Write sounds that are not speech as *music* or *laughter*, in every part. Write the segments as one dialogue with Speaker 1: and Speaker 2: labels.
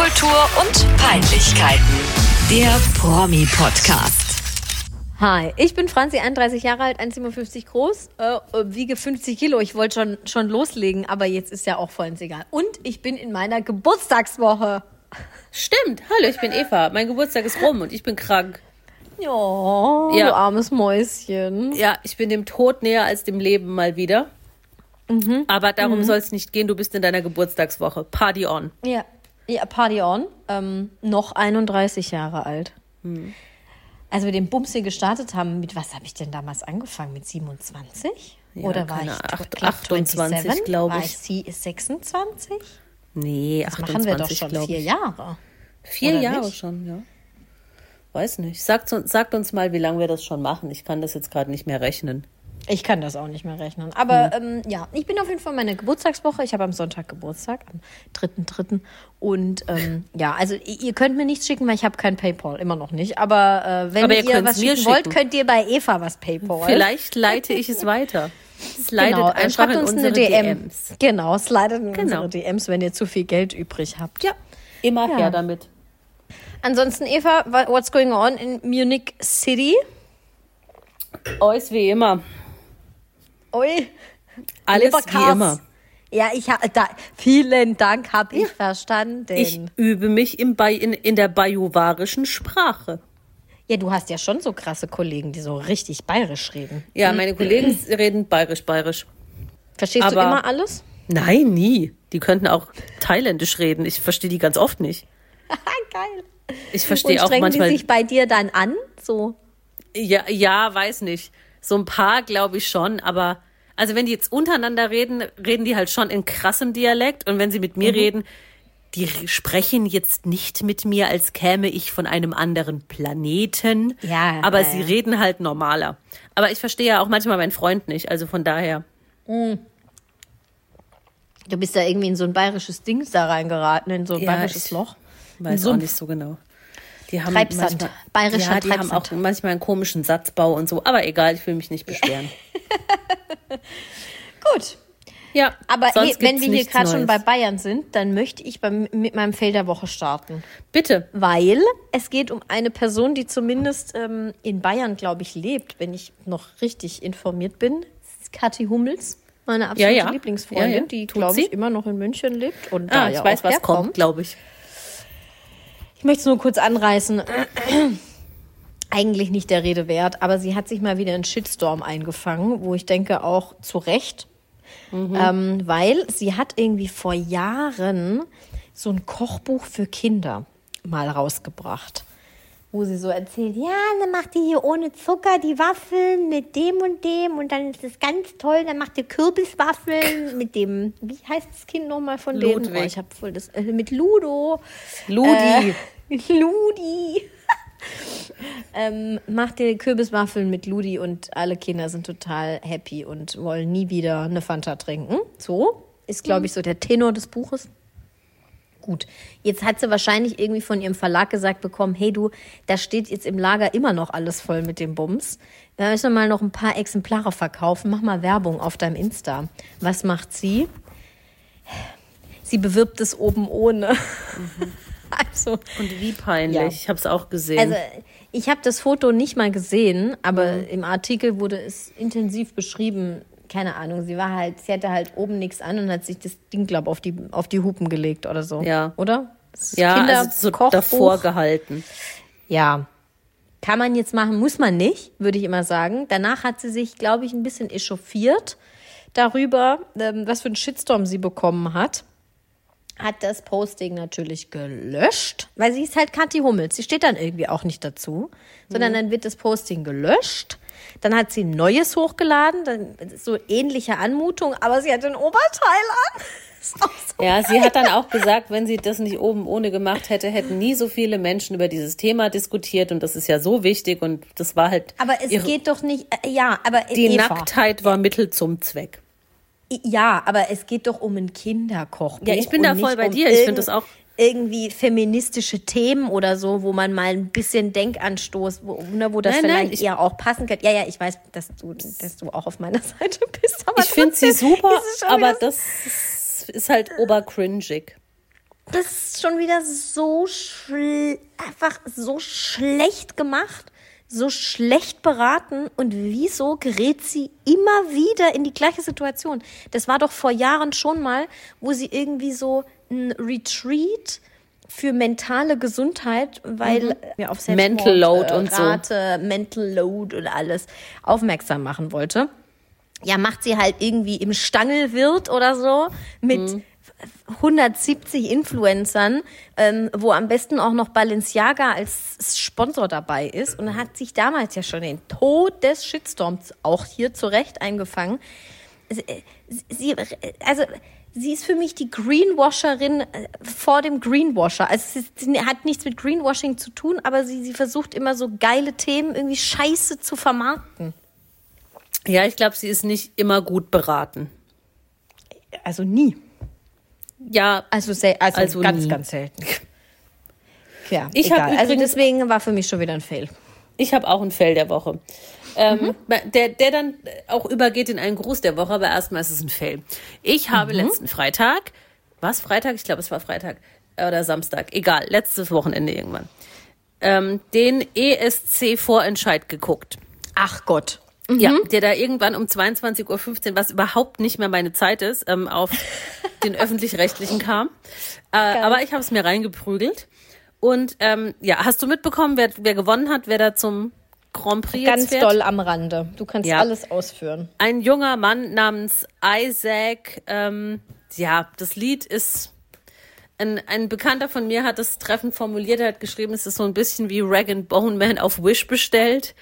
Speaker 1: Popkultur und Peinlichkeiten. Der Promi-Podcast.
Speaker 2: Hi, ich bin Franzi, 31 Jahre alt, 1,57 groß, äh, wiege 50 Kilo. Ich wollte schon, schon loslegen, aber jetzt ist ja auch vollends egal. Und ich bin in meiner Geburtstagswoche.
Speaker 3: Stimmt. Hallo, ich bin Eva. Mein Geburtstag ist rum und ich bin krank.
Speaker 2: Ja,
Speaker 3: Ja.
Speaker 2: du armes Mäuschen.
Speaker 3: Ja, ich bin dem Tod näher als dem Leben mal wieder.
Speaker 2: Mhm.
Speaker 3: Aber darum soll es nicht gehen. Du bist in deiner Geburtstagswoche. Party on.
Speaker 2: Ja, ja Party on. Ähm, noch 31 Jahre alt.
Speaker 3: Hm.
Speaker 2: Als wir den Bums hier gestartet haben, mit was habe ich denn damals angefangen? Mit 27?
Speaker 3: Ja,
Speaker 2: Oder war ich
Speaker 3: Acht-
Speaker 2: Club
Speaker 3: 28,
Speaker 2: 27?
Speaker 3: glaub
Speaker 2: War
Speaker 3: ich.
Speaker 2: sie 26?
Speaker 3: Nee,
Speaker 2: Das
Speaker 3: 28,
Speaker 2: machen wir doch schon vier
Speaker 3: ich.
Speaker 2: Jahre.
Speaker 3: Vier
Speaker 2: Oder
Speaker 3: Jahre
Speaker 2: nicht?
Speaker 3: schon, ja. Weiß nicht. Sagt, sagt uns mal, wie lange wir das schon machen. Ich kann das jetzt gerade nicht mehr rechnen.
Speaker 2: Ich kann das auch nicht mehr rechnen. Aber
Speaker 3: Hm.
Speaker 2: ähm, ja, ich bin auf jeden Fall in meiner Geburtstagswoche. Ich habe am Sonntag Geburtstag, am 3.3. Und ähm, ja, also ihr könnt mir nichts schicken, weil ich habe kein PayPal, immer noch nicht. Aber äh, wenn
Speaker 3: Aber ihr
Speaker 2: ihr, was
Speaker 3: mir
Speaker 2: schicken wollt,
Speaker 3: schicken.
Speaker 2: könnt ihr bei Eva was PayPal.
Speaker 3: Vielleicht leite ich es weiter. Slidet *laughs*
Speaker 2: genau,
Speaker 3: einfach
Speaker 2: schreibt uns
Speaker 3: unsere
Speaker 2: eine DM.
Speaker 3: DMs.
Speaker 2: Genau, slidet in
Speaker 3: Genau.
Speaker 2: unsere DMs, wenn ihr zu viel Geld übrig habt.
Speaker 3: Ja, immer
Speaker 2: Ja.
Speaker 3: her damit.
Speaker 2: Ansonsten, Eva, what's going on in Munich City?
Speaker 3: Euch wie immer.
Speaker 2: Ui,
Speaker 3: Alles wie immer.
Speaker 2: Ja, ich habe da vielen Dank, habe ich verstanden.
Speaker 3: Ich übe mich im Bay in, in der bajuwarischen Sprache.
Speaker 2: Ja, du hast ja schon so krasse Kollegen, die so richtig bayerisch reden.
Speaker 3: Ja, meine Kollegen *clears throat* reden bayerisch, bayerisch.
Speaker 2: Verstehst du
Speaker 3: Aber-
Speaker 2: immer alles?
Speaker 3: Nein, nie. Die könnten auch thailändisch reden. Ich verstehe die ganz oft nicht. *laughs*
Speaker 2: Geil.
Speaker 3: Ich verstehe auch
Speaker 2: strengen
Speaker 3: manchmal.
Speaker 2: die sich bei dir dann an? So.
Speaker 3: Ja, ja, weiß nicht. So ein paar glaube ich schon, aber also wenn die jetzt untereinander reden, reden die halt schon in krassem Dialekt und wenn sie mit
Speaker 2: Mhm.
Speaker 3: mir reden, die sprechen jetzt nicht mit mir, als käme ich von einem anderen Planeten.
Speaker 2: Ja,
Speaker 3: aber
Speaker 2: ja,
Speaker 3: sie
Speaker 2: ja.
Speaker 3: reden halt normaler. Aber ich verstehe ja auch manchmal meinen Freund nicht, also von daher.
Speaker 2: Du bist da irgendwie in so ein bayerisches Ding da reingeraten, in so ein
Speaker 3: Ja,
Speaker 2: bayerisches Loch.
Speaker 3: Weiß auch nicht so genau. Die haben
Speaker 2: Treibsand.
Speaker 3: manchmal,
Speaker 2: Bayerischer
Speaker 3: ja, die haben auch
Speaker 2: Treibsand.
Speaker 3: manchmal einen komischen Satzbau und so. Aber egal, ich will mich nicht beschweren. *laughs*
Speaker 2: Gut.
Speaker 3: Ja,
Speaker 2: Aber hey, wenn
Speaker 3: gibt's
Speaker 2: wir hier gerade schon bei. Bayern sind, dann möchte ich beim, mit meinem Feld der Woche starten.
Speaker 3: Bitte.
Speaker 2: Weil es geht um eine Person, die zumindest ähm, in Bayern, glaube ich, lebt, wenn ich noch richtig informiert bin. Das ist Kathi Hummels, meine absolute
Speaker 3: ja.
Speaker 2: Lieblingsfreundin,
Speaker 3: Ja, ja.
Speaker 2: die, glaube ich, immer noch in München lebt. Und
Speaker 3: Ah,
Speaker 2: da
Speaker 3: ich
Speaker 2: ja
Speaker 3: weiß,
Speaker 2: auch
Speaker 3: was kommt, glaube ich.
Speaker 2: Ich möchte es nur kurz anreißen. *clears throat* Eigentlich nicht der Rede wert, aber sie hat sich mal wieder einen Shitstorm eingefangen, wo ich denke auch zu Recht. Ähm, weil sie hat irgendwie vor Jahren so ein Kochbuch für Kinder mal rausgebracht. Wo sie so erzählt, ja, dann macht ihr hier ohne Zucker die Waffeln mit dem und dem und dann ist es ganz toll, dann macht ihr Kürbiswaffeln *laughs* mit dem, wie heißt das Kind nochmal von denen?
Speaker 3: Ludwig.
Speaker 2: Oh, ich habe voll das, äh, mit Ludo.
Speaker 3: Ludi.
Speaker 2: Äh, *laughs* Ludi. *laughs* ähm, macht dir Kürbiswaffeln mit Ludi und alle Kinder sind total happy und wollen nie wieder eine Fanta trinken. So ist, glaube ich, so der Tenor des Buches. Gut, jetzt hat sie wahrscheinlich irgendwie von ihrem Verlag gesagt bekommen, hey du, da steht jetzt im Lager immer noch alles voll mit dem Bums. Wir müssen mal noch ein paar Exemplare verkaufen. Mach mal Werbung auf deinem Insta. Was macht sie? Sie bewirbt es oben ohne. *laughs* Also,
Speaker 3: Und wie peinlich.
Speaker 2: Ja.
Speaker 3: Ich habe es auch gesehen.
Speaker 2: also ich habe das Foto nicht mal gesehen, aber
Speaker 3: Mhm.
Speaker 2: im Artikel wurde es intensiv beschrieben. Keine Ahnung, sie war halt, sie hatte halt oben nichts an und hat sich das Ding, glaube auf die, auf die Hupen gelegt oder so.
Speaker 3: Ja.
Speaker 2: Oder? Das
Speaker 3: ja, also so
Speaker 2: Kinderkochbuch.
Speaker 3: davor gehalten.
Speaker 2: Ja. Kann man jetzt machen, muss man nicht, würde ich immer sagen. Danach hat sie sich, glaube ich, ein bisschen echauffiert darüber, ähm, was für einen Shitstorm sie bekommen hat. Hat das Posting natürlich gelöscht, weil sie ist halt Kathi Hummels. Sie steht dann irgendwie auch nicht dazu, sondern dann wird das Posting gelöscht. Dann hat sie ein neues hochgeladen, dann so ähnliche Anmutung, aber sie hat ein Oberteil an. *laughs* So
Speaker 3: Ja, sie hat dann auch gesagt, wenn sie das nicht oben ohne gemacht hätte, hätten nie so viele Menschen über dieses Thema diskutiert und das ist ja so wichtig und das war halt.
Speaker 2: Aber es geht doch nicht, äh, ja, aber
Speaker 3: Die
Speaker 2: Eva,
Speaker 3: Nacktheit war Mittel zum Zweck.
Speaker 2: Ja, aber es geht doch um ein Kinderkochbuch.
Speaker 3: Ja, ich bin da voll bei
Speaker 2: um
Speaker 3: dir. Ich find
Speaker 2: irgend-
Speaker 3: das auch-
Speaker 2: Irgendwie feministische Themen oder so, wo man mal ein bisschen Denkanstoß, wo, ne, wo das
Speaker 3: Nein, nein,
Speaker 2: vielleicht
Speaker 3: ich-
Speaker 2: eher auch passen könnte. Ja, ja, ich weiß, dass du, dass du auch auf meiner *laughs* Seite bist. Aber
Speaker 3: Ich finde sie super, aber das ist- ist halt obercringig.
Speaker 2: das ist schon wieder so einfach so schlecht gemacht, so schlecht beraten und wieso gerät sie immer wieder in die gleiche Situation? Das war doch vor Jahren schon mal, wo sie irgendwie so ein Retreat für mentale Gesundheit, weil wir auf Selbstmord,
Speaker 3: Mental Load
Speaker 2: äh,
Speaker 3: und so.
Speaker 2: Rate, Mental Load und alles aufmerksam machen wollte. Ja, macht sie halt irgendwie im Stangelwirt oder so mit 170 Influencern, ähm, wo am besten auch noch Balenciaga als Sponsor dabei ist. Und hat sich damals ja schon den Tod des Shitstorms auch hier zurecht eingefangen. Sie, sie- also, sie ist für mich die Greenwasherin äh, vor dem Greenwasher. Also, sie, sie hat nichts mit Greenwashing zu tun, aber sie, sie versucht immer so geile Themen irgendwie scheiße zu vermarkten.
Speaker 3: Ja, ich glaube, sie ist nicht immer gut beraten.
Speaker 2: Also nie.
Speaker 3: Ja,
Speaker 2: Also, also,
Speaker 3: Also
Speaker 2: ganz,
Speaker 3: nie.
Speaker 2: ganz selten. *laughs* Ja,
Speaker 3: Ich
Speaker 2: egal. Also deswegen war für mich schon wieder ein Fail.
Speaker 3: ich habe auch ein Fell der Woche. Ähm,
Speaker 2: Mhm.
Speaker 3: der, der dann auch übergeht in einen Gruß der Woche, aber erstmal ist es ein Fail. Ich
Speaker 2: Mhm.
Speaker 3: habe letzten Freitag, was Freitag? Ich glaube, es war Freitag oder Samstag, egal, letztes Wochenende irgendwann, ähm, den ESC-Vorentscheid geguckt.
Speaker 2: Ach Gott.
Speaker 3: Ja, der da irgendwann um 22.15 Uhr, was überhaupt nicht mehr meine Zeit ist, ähm, auf *laughs* den öffentlich-rechtlichen kam. Äh, aber ich habe es mir reingeprügelt. Und ähm, ja, hast du mitbekommen, wer, wer gewonnen hat, wer da zum Grand Prix
Speaker 2: Ganz
Speaker 3: fährt?
Speaker 2: doll am Rande. Du kannst
Speaker 3: Ja.
Speaker 2: alles ausführen.
Speaker 3: Ein junger Mann namens Isaac. Ähm, ja, das Lied ist ein, ein Bekannter von mir hat es treffend formuliert, er hat geschrieben, es ist so ein bisschen wie Rag and Bone Man auf Wish bestellt.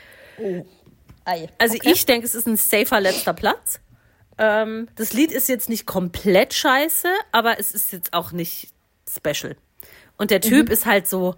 Speaker 2: Ei.
Speaker 3: Also
Speaker 2: Okay.
Speaker 3: ich denke, es ist ein safer letzter Platz. Ähm, das Lied ist jetzt nicht komplett scheiße, aber es ist jetzt auch nicht special. Und der
Speaker 2: Mhm.
Speaker 3: Typ ist halt so,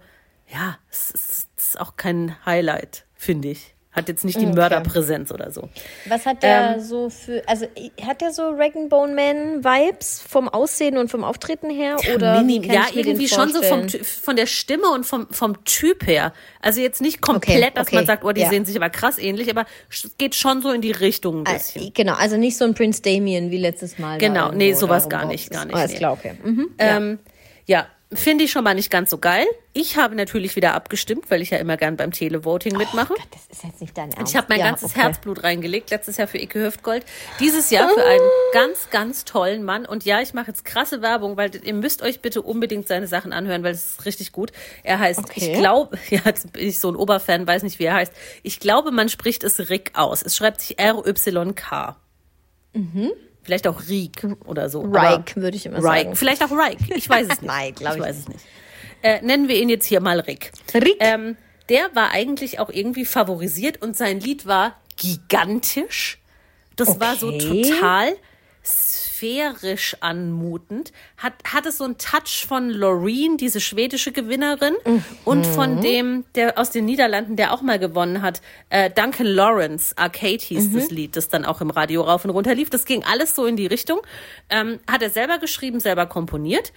Speaker 3: ja, es ist, es ist auch kein Highlight, finde ich. Hat jetzt nicht die
Speaker 2: Okay.
Speaker 3: Mörderpräsenz oder so.
Speaker 2: Was hat der
Speaker 3: Ähm,
Speaker 2: so für, also hat der so Rag Bone Man Vibes vom Aussehen und vom Auftreten her? Oder kann
Speaker 3: ja, irgendwie schon so vom, von der Stimme und vom, vom Typ her. Also jetzt nicht komplett,
Speaker 2: Okay,
Speaker 3: dass
Speaker 2: okay,
Speaker 3: man sagt, oh, die
Speaker 2: ja.
Speaker 3: sehen sich aber krass ähnlich, aber es geht schon so in die Richtung ein bisschen.
Speaker 2: Ah, Genau, also nicht so ein Prince Damien wie letztes Mal.
Speaker 3: Genau, nee, sowas gar nicht, gar nicht,
Speaker 2: Alles
Speaker 3: nee.
Speaker 2: klar, okay. Mhm.
Speaker 3: Ähm, ja, finde ich schon mal nicht ganz so geil. Ich habe natürlich wieder abgestimmt, weil ich ja immer gern beim Televoting mitmache.
Speaker 2: Gott, das ist jetzt nicht dein Ernst.
Speaker 3: Ich habe mein
Speaker 2: ja,
Speaker 3: ganzes
Speaker 2: okay.
Speaker 3: Herzblut reingelegt, letztes Jahr für Icke Hüftgold, dieses Jahr für einen ganz, ganz tollen Mann. Und ja, ich mache jetzt krasse Werbung, weil ihr müsst euch bitte unbedingt seine Sachen anhören, weil es ist richtig gut. Er heißt,
Speaker 2: Okay.
Speaker 3: ich glaube, *laughs* ja, jetzt bin ich so ein Oberfan, weiß nicht, wie er heißt. Ich glaube, man spricht es Rick aus. Es schreibt sich R-Y-K. Vielleicht auch Riek oder so.
Speaker 2: Reich, würde ich immer
Speaker 3: Reich.
Speaker 2: sagen.
Speaker 3: Vielleicht auch Reich. *laughs* Ich weiß es nicht.
Speaker 2: Nein, glaub ich
Speaker 3: weiß es nicht. Äh, nennen wir ihn jetzt hier mal Rick.
Speaker 2: Rick.
Speaker 3: Ähm, der war eigentlich auch irgendwie favorisiert und sein Lied war gigantisch. Das war so
Speaker 2: Okay.
Speaker 3: total sphärisch anmutend. Hat, hatte so einen Touch von Loreen, diese schwedische Gewinnerin, und von dem, der aus den Niederlanden, der auch mal gewonnen hat, äh, Duncan Lawrence, Arcade hieß das Lied, das dann auch im Radio rauf und runter lief. Das ging alles so in die Richtung. Ähm, hat er selber geschrieben, selber komponiert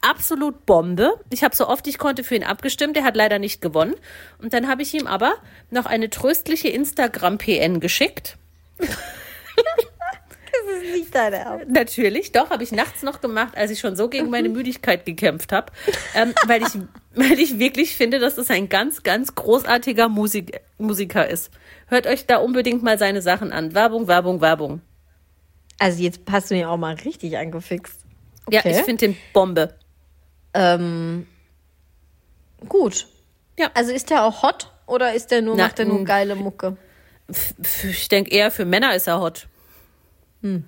Speaker 3: absolut Bombe. Ich habe so oft ich konnte für ihn abgestimmt. Er hat leider nicht gewonnen. Und dann habe ich ihm aber noch eine tröstliche Instagram-PN geschickt. *laughs*
Speaker 2: deine Ernst.
Speaker 3: Natürlich, doch, habe ich nachts noch gemacht, als ich schon so gegen meine Müdigkeit gekämpft habe. Ähm, *laughs* weil, ich, weil ich wirklich finde, dass das ein ganz, ganz großartiger Musik, Musiker ist. Hört euch da unbedingt mal seine Sachen an. Werbung, Werbung, Werbung.
Speaker 2: Also jetzt hast du mich auch mal richtig angefixt.
Speaker 3: Ja,
Speaker 2: Okay.
Speaker 3: ich finde den Bombe.
Speaker 2: Ähm, gut.
Speaker 3: Ja.
Speaker 2: Also ist der auch hot oder ist der nur,
Speaker 3: Na,
Speaker 2: macht der nur
Speaker 3: m-
Speaker 2: geile Mucke?
Speaker 3: Ich denke eher für Männer ist er hot.
Speaker 2: Okay.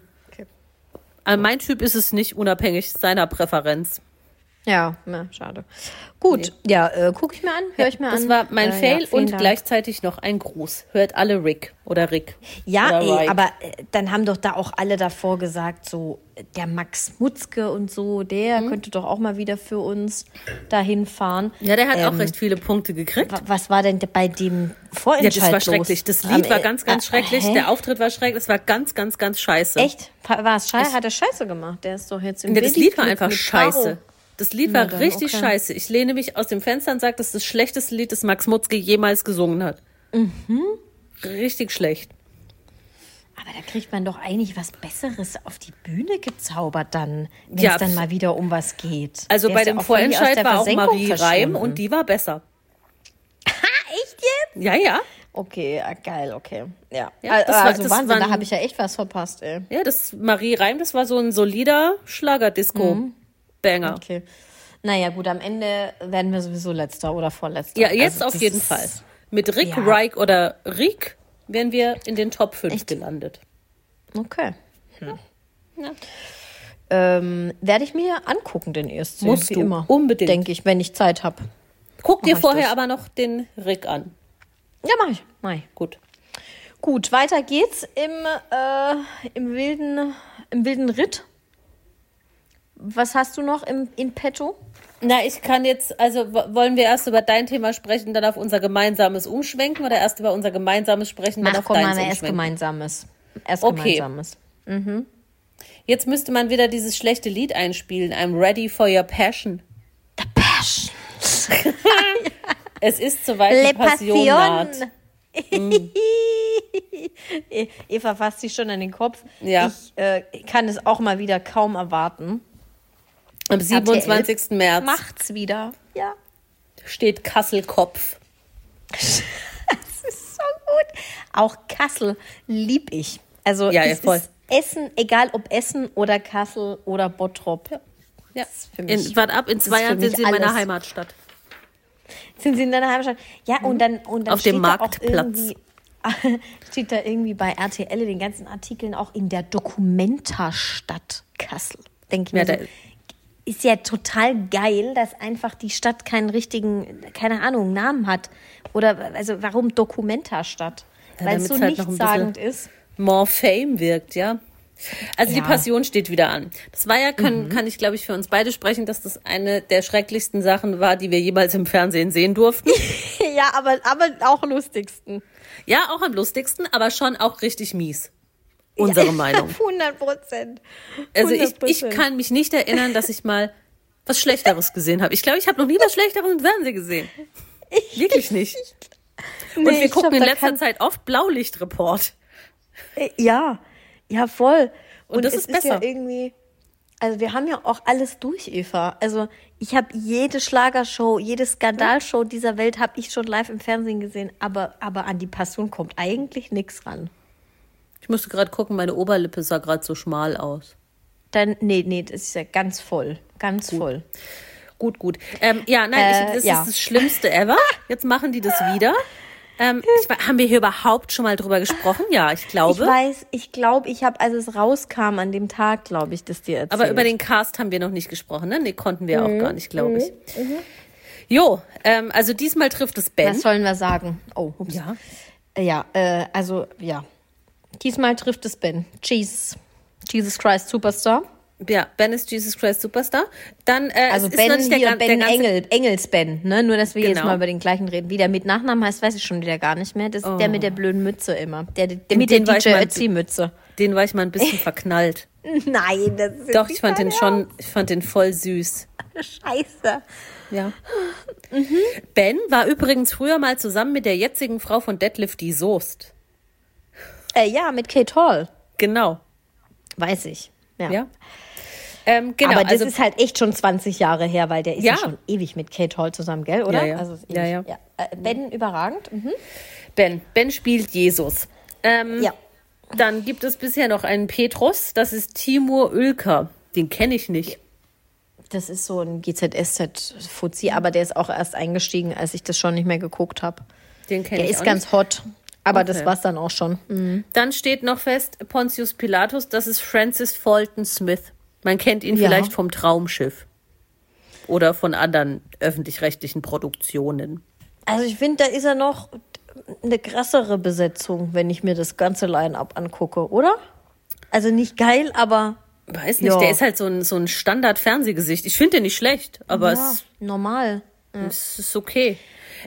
Speaker 3: Also mein Typ ist es nicht, unabhängig seiner Präferenz.
Speaker 2: Ja, na, schade. Gut, ja, äh, gucke ich mir an, höre ich mir
Speaker 3: Das
Speaker 2: an.
Speaker 3: war mein
Speaker 2: äh,
Speaker 3: Fail
Speaker 2: ja,
Speaker 3: und
Speaker 2: Dank.
Speaker 3: gleichzeitig noch ein Gruß. Hört alle Rick oder Rick.
Speaker 2: Ja,
Speaker 3: oder
Speaker 2: ey,
Speaker 3: Reich.
Speaker 2: aber äh, dann haben doch da auch alle davor gesagt, so der Max Mutzke und so, der könnte doch auch mal wieder für uns dahin fahren.
Speaker 3: Mhm. Ja, der hat auch
Speaker 2: Ähm,
Speaker 3: recht viele Punkte gekriegt.
Speaker 2: wa- Was war denn bei dem
Speaker 3: Ja,
Speaker 2: Vorentscheid
Speaker 3: das war schrecklich. Das
Speaker 2: Am
Speaker 3: Lied war ganz, ganz
Speaker 2: äh,
Speaker 3: schrecklich.
Speaker 2: hä?
Speaker 3: Der Auftritt war schrecklich. Es war ganz, ganz, ganz scheiße.
Speaker 2: Echt? War es scheiße? Hat er scheiße gemacht? Der ist doch jetzt im
Speaker 3: Ja, das Lied war einfach scheiße.
Speaker 2: Caro.
Speaker 3: Das Lied war
Speaker 2: dann,
Speaker 3: richtig
Speaker 2: okay.
Speaker 3: scheiße. Ich lehne mich aus dem Fenster und sage, das ist das schlechteste Lied, das Max Mutzke jemals gesungen hat.
Speaker 2: Mhm.
Speaker 3: Richtig schlecht.
Speaker 2: Aber da kriegt man doch eigentlich was Besseres auf die Bühne gezaubert dann, wenn
Speaker 3: Ja,
Speaker 2: es dann mal wieder um was geht.
Speaker 3: Also
Speaker 2: Der
Speaker 3: bei
Speaker 2: ja
Speaker 3: dem Vorentscheid war auch Marie Reim und die war besser.
Speaker 2: Echt jetzt?
Speaker 3: Ja, ja.
Speaker 2: Okay, ja, geil, okay. Ja,
Speaker 3: Ja,
Speaker 2: Al-
Speaker 3: das war-
Speaker 2: also
Speaker 3: das
Speaker 2: Wahnsinn,
Speaker 3: waren-
Speaker 2: da habe ich ja echt was verpasst, ey.
Speaker 3: Ja, das Marie Reim, das war so ein solider Schlagerdisco-Banger.
Speaker 2: Okay. Naja, gut, am Ende werden wir sowieso letzter oder vorletzter.
Speaker 3: Ja, jetzt
Speaker 2: Also
Speaker 3: auf jeden Fall. Mit Rick,
Speaker 2: Ja.
Speaker 3: Reich oder Rick wären wir in den Top 5
Speaker 2: Echt?
Speaker 3: gelandet.
Speaker 2: Okay.
Speaker 3: Ja.
Speaker 2: Ähm, werde ich mir angucken, den ESC.
Speaker 3: Musst
Speaker 2: wie
Speaker 3: du,
Speaker 2: immer.
Speaker 3: unbedingt.
Speaker 2: Denke ich, wenn ich Zeit habe.
Speaker 3: Guck dir
Speaker 2: Mach
Speaker 3: vorher
Speaker 2: das.
Speaker 3: aber noch den Rick an.
Speaker 2: Ja, mach ich. Mach ich.
Speaker 3: Gut.
Speaker 2: Gut, weiter geht's im, äh, im, wilden, im wilden Ritt. Was hast du noch im, in petto?
Speaker 3: Na, ich kann jetzt, also wollen wir erst über dein Thema sprechen, dann auf unser gemeinsames umschwenken oder erst über unser gemeinsames sprechen, dann
Speaker 2: Mach,
Speaker 3: auf
Speaker 2: komm,
Speaker 3: deins
Speaker 2: wir erst
Speaker 3: umschwenken?
Speaker 2: gemeinsames. Erst
Speaker 3: Okay.
Speaker 2: gemeinsames.
Speaker 3: Jetzt müsste man wieder dieses schlechte Lied einspielen. I'm ready for your passion.
Speaker 2: The Passion. *laughs*
Speaker 3: Es ist soweit
Speaker 2: Le
Speaker 3: die Passion.
Speaker 2: Passion. *laughs* E- Eva fasst sich schon an den Kopf.
Speaker 3: Ja.
Speaker 2: Ich äh, kann es auch mal wieder kaum erwarten.
Speaker 3: Am 27. März
Speaker 2: Macht's wieder. Ja.
Speaker 3: steht Kassel-Kopf. *laughs*
Speaker 2: Das ist so gut. Auch Kassel lieb ich. Also
Speaker 3: Ja, ja,
Speaker 2: es
Speaker 3: voll.
Speaker 2: ist Essen, egal ob Essen oder Kassel oder Bottrop.
Speaker 3: Ja.
Speaker 2: ist für mich-
Speaker 3: in, warte ab, in zwei Jahren sind sie in meiner. Heimatstadt.
Speaker 2: Sind sie in deiner Heimatstadt? Ja, und dann, und dann
Speaker 3: Auf dem
Speaker 2: steht da auch
Speaker 3: Marktplatz.
Speaker 2: irgendwie- *laughs* steht da irgendwie bei RTL in den ganzen Artikeln auch in der Dokumentastadt Kassel. Denke ich
Speaker 3: Ja,
Speaker 2: mir
Speaker 3: da-
Speaker 2: so, ist ja total geil, dass einfach die Stadt keinen richtigen, keine Ahnung, Namen hat. Oder also warum Dokumentastadt?
Speaker 3: Ja,
Speaker 2: Weil es so
Speaker 3: halt
Speaker 2: nichtssagend ist.
Speaker 3: More Fame wirkt, ja. Also die
Speaker 2: Ja. Mhm.
Speaker 3: Passion steht wieder an. Das war ja, können, kann ich glaube ich für uns beide sprechen, dass das eine der schrecklichsten Sachen war, die wir jemals im Fernsehen sehen durften. *laughs*
Speaker 2: Ja, aber, aber auch lustigsten.
Speaker 3: ja, auch am lustigsten, aber schon auch richtig mies. Unsere Meinung.
Speaker 2: 100 Prozent.
Speaker 3: Also ich, ich kann mich nicht erinnern, dass ich mal was Schlechteres gesehen habe. Ich glaube, ich habe noch nie was Schlechteres im Fernsehen gesehen. Wirklich nicht. *laughs* Und
Speaker 2: Nee,
Speaker 3: wir gucken
Speaker 2: glaub,
Speaker 3: in letzter Zeit oft Blaulichtreport.
Speaker 2: Äh, Ja, ja, voll. Und,
Speaker 3: das
Speaker 2: es
Speaker 3: ist
Speaker 2: ist ja
Speaker 3: besser.
Speaker 2: irgendwie, also wir haben ja auch alles durch, Eva. Also ich habe jede Schlagershow, jede Skandalshow dieser Welt habe ich schon live im Fernsehen gesehen, aber, aber an die Passion kommt eigentlich nichts ran.
Speaker 3: Ich musste gerade gucken, meine Oberlippe sah gerade so schmal aus.
Speaker 2: Dann, nee, nee, das ist ja ganz voll, ganz voll.
Speaker 3: Gut, gut. Ähm, ja, nein,
Speaker 2: Äh,
Speaker 3: ich, das
Speaker 2: ja.
Speaker 3: ist das Schlimmste ever. Jetzt machen die das wieder. Ähm, ich, haben wir hier überhaupt schon mal drüber gesprochen? Ja, ich
Speaker 2: Ich
Speaker 3: glaube.
Speaker 2: weiß, ich glaube, ich habe, als es rauskam an dem Tag, glaube ich, das dir erzählt.
Speaker 3: aber über den Cast haben wir noch nicht gesprochen, ne? Nee, konnten wir
Speaker 2: Mhm.
Speaker 3: auch gar nicht, glaube ich. Jo, ähm, also diesmal trifft es Ben.
Speaker 2: Was sollen wir sagen? Oh, ups.
Speaker 3: Ja.
Speaker 2: Ja, äh, also ja. Diesmal trifft es Ben. Jesus. Jesus Christ Superstar.
Speaker 3: Ja, Ben ist Jesus Christ Superstar. Dann, äh,
Speaker 2: Also
Speaker 3: es ist
Speaker 2: Ben
Speaker 3: der,
Speaker 2: hier,
Speaker 3: der
Speaker 2: Ben
Speaker 3: ganze
Speaker 2: Engel, Engels Ben, ne? Nur, dass wir jetzt
Speaker 3: Genau.
Speaker 2: mal über den gleichen reden. Wie der mit Nachnamen heißt, weiß ich schon wieder gar nicht mehr. Das ist der mit der blöden Mütze immer. Der, der mit der DJ
Speaker 3: mal-
Speaker 2: Ötzi-Mütze. *laughs*
Speaker 3: Den war ich mal ein bisschen *laughs* verknallt.
Speaker 2: Nein, das ist
Speaker 3: Doch, ich fand den schon, ich fand den voll süß.
Speaker 2: Scheiße.
Speaker 3: Ja. Ben war übrigens früher mal zusammen mit der jetzigen Frau von Deadlift die Soest.
Speaker 2: Äh, ja, mit Kate Hall.
Speaker 3: Genau.
Speaker 2: Weiß ich. Ja.
Speaker 3: Ja. Ähm, genau.
Speaker 2: Aber das
Speaker 3: also,
Speaker 2: ist halt echt schon 20 Jahre her, weil der ist ja,
Speaker 3: Ja.
Speaker 2: schon ewig mit Kate Hall zusammen, gell, oder?
Speaker 3: Ja, ja.
Speaker 2: Also ist
Speaker 3: Ja, ja.
Speaker 2: Äh, Ben überragend. Mhm.
Speaker 3: Ben. Ben spielt Jesus. Ähm,
Speaker 2: Ja.
Speaker 3: Dann gibt es bisher noch einen Petrus. Das ist Timur Oelker. Den kenne ich nicht.
Speaker 2: Das ist so ein GZSZ-Fuzzi, aber der ist auch erst eingestiegen, als ich das schon nicht mehr geguckt habe.
Speaker 3: Den kenne
Speaker 2: Der
Speaker 3: ich
Speaker 2: ist
Speaker 3: auch
Speaker 2: ganz hot. Aber das
Speaker 3: Okay.
Speaker 2: war's dann auch schon. Mhm.
Speaker 3: Dann steht noch fest Pontius Pilatus. Das ist Francis Fulton Smith. Man kennt ihn
Speaker 2: Ja.
Speaker 3: vielleicht vom Traumschiff. Oder von anderen öffentlich-rechtlichen Produktionen.
Speaker 2: Also ich finde, da ist er noch eine krassere Besetzung, wenn ich mir das ganze Line-Up angucke, oder? Also nicht geil, aber
Speaker 3: Weiß nicht,
Speaker 2: Ja.
Speaker 3: der ist halt so ein, so ein Standard-Fernsehgesicht. Ich finde den nicht schlecht, aber
Speaker 2: ja,
Speaker 3: es,
Speaker 2: normal.
Speaker 3: es ist okay.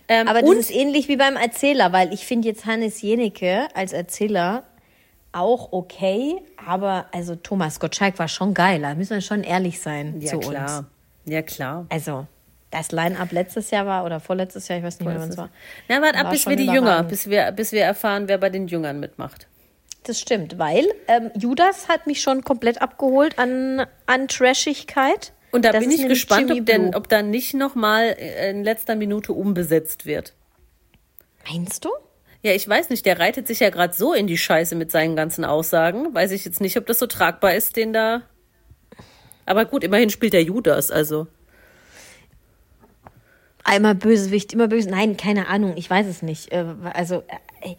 Speaker 3: Ähm,
Speaker 2: Aber das
Speaker 3: und
Speaker 2: ist ähnlich wie beim Erzähler, weil ich finde jetzt Hannes Jenecke als Erzähler auch okay, aber also Thomas Gottschalk war schon geil, da müssen wir schon ehrlich sein
Speaker 3: ja,
Speaker 2: zu
Speaker 3: klar.
Speaker 2: uns.
Speaker 3: Ja, klar.
Speaker 2: Also, das Line-Up letztes Jahr war oder vorletztes Jahr, ich weiß nicht mehr, wann es war.
Speaker 3: Na, warte ab, bis wir die Jünger, bis wir, bis wir erfahren, wer bei den Jüngern mitmacht.
Speaker 2: Das stimmt, weil ähm, Judas hat mich schon komplett abgeholt an, an Trashigkeit.
Speaker 3: Und da
Speaker 2: Das
Speaker 3: bin ich gespannt, ob, denn, ob da nicht nochmal in letzter Minute umbesetzt wird.
Speaker 2: Meinst du?
Speaker 3: Ja, ich weiß nicht, der reitet sich ja gerade so in die Scheiße mit seinen ganzen Aussagen. Weiß ich jetzt nicht, ob das so tragbar ist, den da. Aber gut, immerhin spielt der Judas, also.
Speaker 2: Einmal Bösewicht, immer böse. Nein, keine Ahnung, ich weiß es nicht. Äh, Also, äh,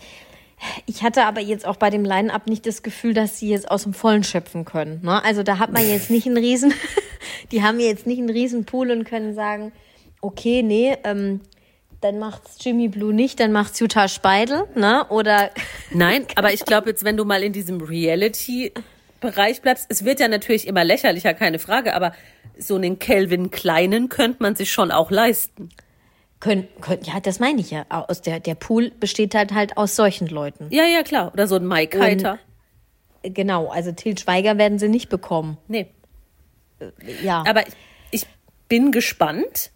Speaker 2: ich hatte aber jetzt auch bei dem Line-Up nicht das Gefühl, dass sie jetzt aus dem Vollen schöpfen können. Ne? Also, da hat man jetzt nicht einen Riesen, *laughs* die haben jetzt nicht einen riesen Pool und können sagen, okay, nee, ähm, dann macht's Jimmy Blue nicht, dann macht's Jutta Speidel, ne? Oder *laughs*
Speaker 3: Nein, aber ich glaube jetzt, wenn du mal in diesem Reality-Bereich bleibst, es wird ja natürlich immer lächerlicher, keine Frage, aber so einen Kelvin Kleinen könnte man sich schon auch leisten.
Speaker 2: Können, können ja, das meine ich ja. Aus der, der Pool besteht halt halt aus solchen Leuten.
Speaker 3: Ja, ja, klar. Oder so ein Mike
Speaker 2: Und-
Speaker 3: Heiter.
Speaker 2: Genau, also Til Schweiger werden sie nicht bekommen.
Speaker 3: Nee.
Speaker 2: Ja.
Speaker 3: Aber ich bin gespannt,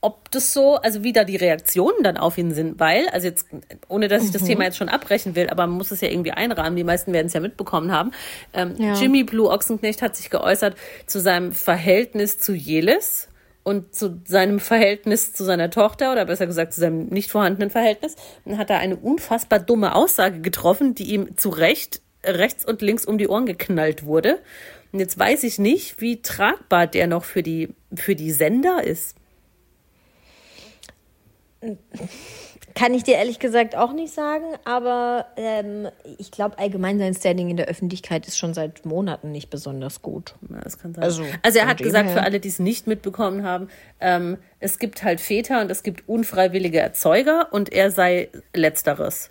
Speaker 3: ob das so, also wie da die Reaktionen dann auf ihn sind, weil, also jetzt, ohne dass ich das Thema jetzt schon abbrechen will, aber man muss es ja irgendwie einrahmen, die meisten werden es ja mitbekommen haben. Ähm,
Speaker 2: Ja.
Speaker 3: Jimmy Blue Ochsenknecht hat sich geäußert zu seinem Verhältnis zu Jelis und zu seinem Verhältnis zu seiner Tochter oder besser gesagt zu seinem nicht vorhandenen Verhältnis. Hat da eine unfassbar dumme Aussage getroffen, die ihm zu Recht rechts und links um die Ohren geknallt wurde. Und jetzt weiß ich nicht, wie tragbar der noch für die, für die Sender ist. *laughs*
Speaker 2: Kann ich dir ehrlich gesagt auch nicht sagen, aber ähm, ich glaube, allgemein sein Standing in der Öffentlichkeit ist schon seit Monaten nicht besonders gut.
Speaker 3: Ja, das kann sein.
Speaker 2: Also,
Speaker 3: Also, er hat gesagt,
Speaker 2: her.
Speaker 3: für alle, die es nicht mitbekommen haben, ähm, es gibt halt Väter und es gibt unfreiwillige Erzeuger und er sei letzteres.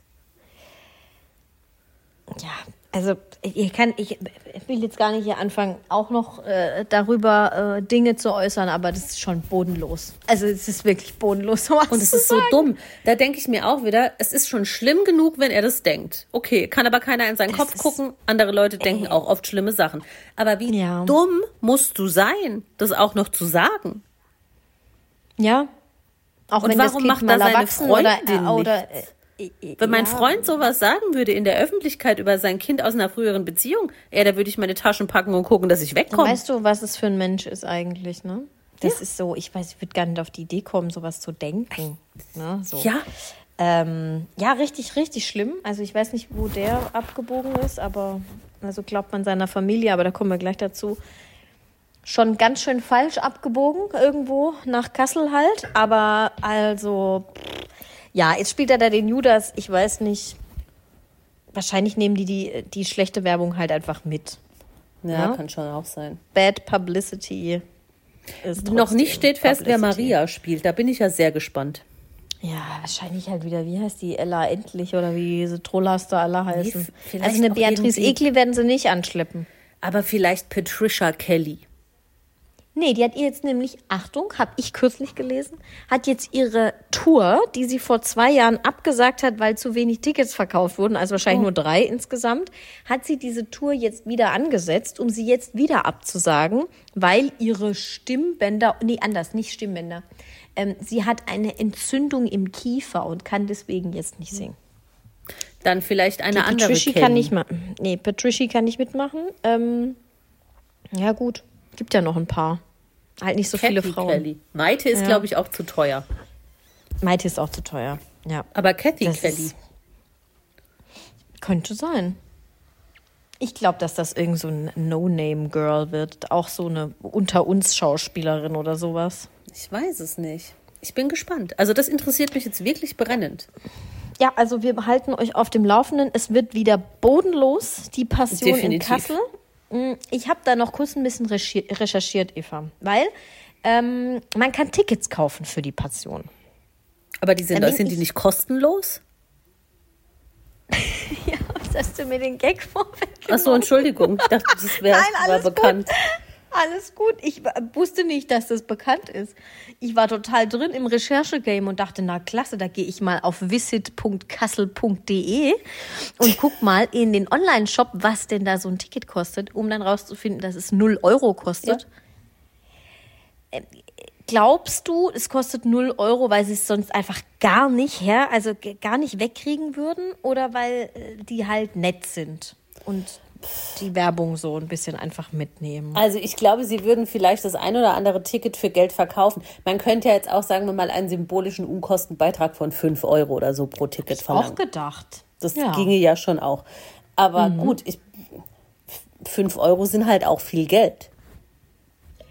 Speaker 2: Ja, also ich kann, ich will jetzt gar nicht hier anfangen, auch noch äh, darüber äh, Dinge zu äußern, aber das ist schon bodenlos. Also es ist wirklich bodenlos. sowas
Speaker 3: Und es ist so dumm. Da denke ich mir auch wieder, es ist schon schlimm genug, wenn er das denkt. Okay, kann aber keiner in seinen
Speaker 2: Das
Speaker 3: Kopf gucken. Andere Leute denken auch oft schlimme Sachen. Aber wie
Speaker 2: Ja.
Speaker 3: dumm musst du sein, das auch noch zu sagen?
Speaker 2: Ja. Auch
Speaker 3: Und
Speaker 2: wenn das
Speaker 3: warum
Speaker 2: Kind
Speaker 3: macht
Speaker 2: mal
Speaker 3: da seine
Speaker 2: erwachsen oder,
Speaker 3: Freundin
Speaker 2: äh, oder
Speaker 3: nichts? Wenn mein
Speaker 2: ja.
Speaker 3: Freund sowas sagen würde in der Öffentlichkeit über sein Kind aus einer früheren Beziehung, ja, da würde ich meine Taschen packen und gucken, dass ich wegkomme.
Speaker 2: Weißt du, was es für ein Mensch ist eigentlich, ne? Das ist so, ich weiß, ich würde gar nicht auf die Idee kommen, sowas zu denken. Ne? So.
Speaker 3: Ja,
Speaker 2: Ähm, ja, richtig, richtig schlimm. Also ich weiß nicht, wo der abgebogen ist, aber also glaubt man seiner Familie, aber da kommen wir gleich dazu. Schon ganz schön falsch abgebogen, irgendwo nach Kassel halt. Aber also, pff, ja, jetzt spielt er da den Judas, ich weiß nicht. Wahrscheinlich nehmen die, die die schlechte Werbung halt einfach mit.
Speaker 3: ja,
Speaker 2: Ja.
Speaker 3: kann schon auch sein.
Speaker 2: Bad Publicity ist
Speaker 3: Noch nicht steht fest, wer
Speaker 2: Publicity.
Speaker 3: Maria spielt. Da bin ich ja sehr gespannt.
Speaker 2: Ja, wahrscheinlich halt wieder, wie heißt die Ella Endlich oder wie diese Trollas da alle heißen. also eine Beatrice Egli werden sie nicht anschleppen.
Speaker 3: Aber vielleicht Patricia Kelly.
Speaker 2: Nee, die hat ihr jetzt nämlich, Achtung, habe ich kürzlich gelesen, hat jetzt ihre Tour, die sie vor zwei Jahren abgesagt hat, weil zu wenig Tickets verkauft wurden, also wahrscheinlich
Speaker 3: Oh.
Speaker 2: nur drei insgesamt, hat sie diese Tour jetzt wieder angesetzt, um sie jetzt wieder abzusagen, weil ihre Stimmbänder, nee, anders, nicht Stimmbänder, ähm, sie hat eine Entzündung im Kiefer und kann deswegen jetzt nicht singen.
Speaker 3: Dann vielleicht eine andere
Speaker 2: Patricia kann nicht machen. Nee, Patricia kann nicht mitmachen. Ähm, ja, gut. Gibt ja noch ein paar. Halt nicht so
Speaker 3: Kathy
Speaker 2: viele Frauen.
Speaker 3: Kelly. Maite ist,
Speaker 2: Ja.
Speaker 3: glaube ich, auch zu teuer.
Speaker 2: Maite ist auch zu teuer. Ja.
Speaker 3: Aber Kathy
Speaker 2: Das
Speaker 3: Kelly.
Speaker 2: ist- Könnte sein. Ich glaube, dass das irgend so ein No-Name-Girl wird. Auch so eine unter uns Schauspielerin oder sowas.
Speaker 3: Ich weiß es nicht. Ich bin gespannt. Also das interessiert mich jetzt wirklich brennend.
Speaker 2: Ja, also wir halten euch auf dem Laufenden. Es wird wieder bodenlos, die Passion in
Speaker 3: Definitiv.
Speaker 2: Kassel. Mm, Ich habe da noch kurz ein bisschen recherchi- recherchiert, Eva, weil ähm, man kann Tickets kaufen für die Passion.
Speaker 3: Aber die sind,
Speaker 2: bin
Speaker 3: sind die
Speaker 2: ich-
Speaker 3: nicht kostenlos? *laughs*
Speaker 2: Ja, hast du mir den Gag vorweggenommen?
Speaker 3: Ach so, Entschuldigung. Ich dachte, das wäre bekannt.
Speaker 2: gut. Alles gut. Ich wusste nicht, dass das bekannt ist. Ich war total drin im Recherchegame und dachte, na klasse, da gehe ich mal auf visit.kassel.de und guck mal in den Online-Shop, was denn da so ein Ticket kostet, um dann rauszufinden, dass es 0 Euro kostet. Ähm, Glaubst du, es kostet 0 Euro, weil sie es sonst einfach gar nicht her, also gar nicht wegkriegen würden oder weil äh, die halt nett sind? und die Werbung so ein bisschen einfach mitnehmen.
Speaker 3: Also ich glaube, sie würden vielleicht das ein oder andere Ticket für Geld verkaufen. Man könnte ja jetzt auch, sagen wir mal, einen symbolischen Unkostenbeitrag von 5 Euro oder so pro Ticket verlangen.
Speaker 2: Auch gedacht.
Speaker 3: Das
Speaker 2: Ja.
Speaker 3: ginge ja schon auch. Aber
Speaker 2: Mhm.
Speaker 3: gut, ich, 5 Euro sind halt auch viel Geld.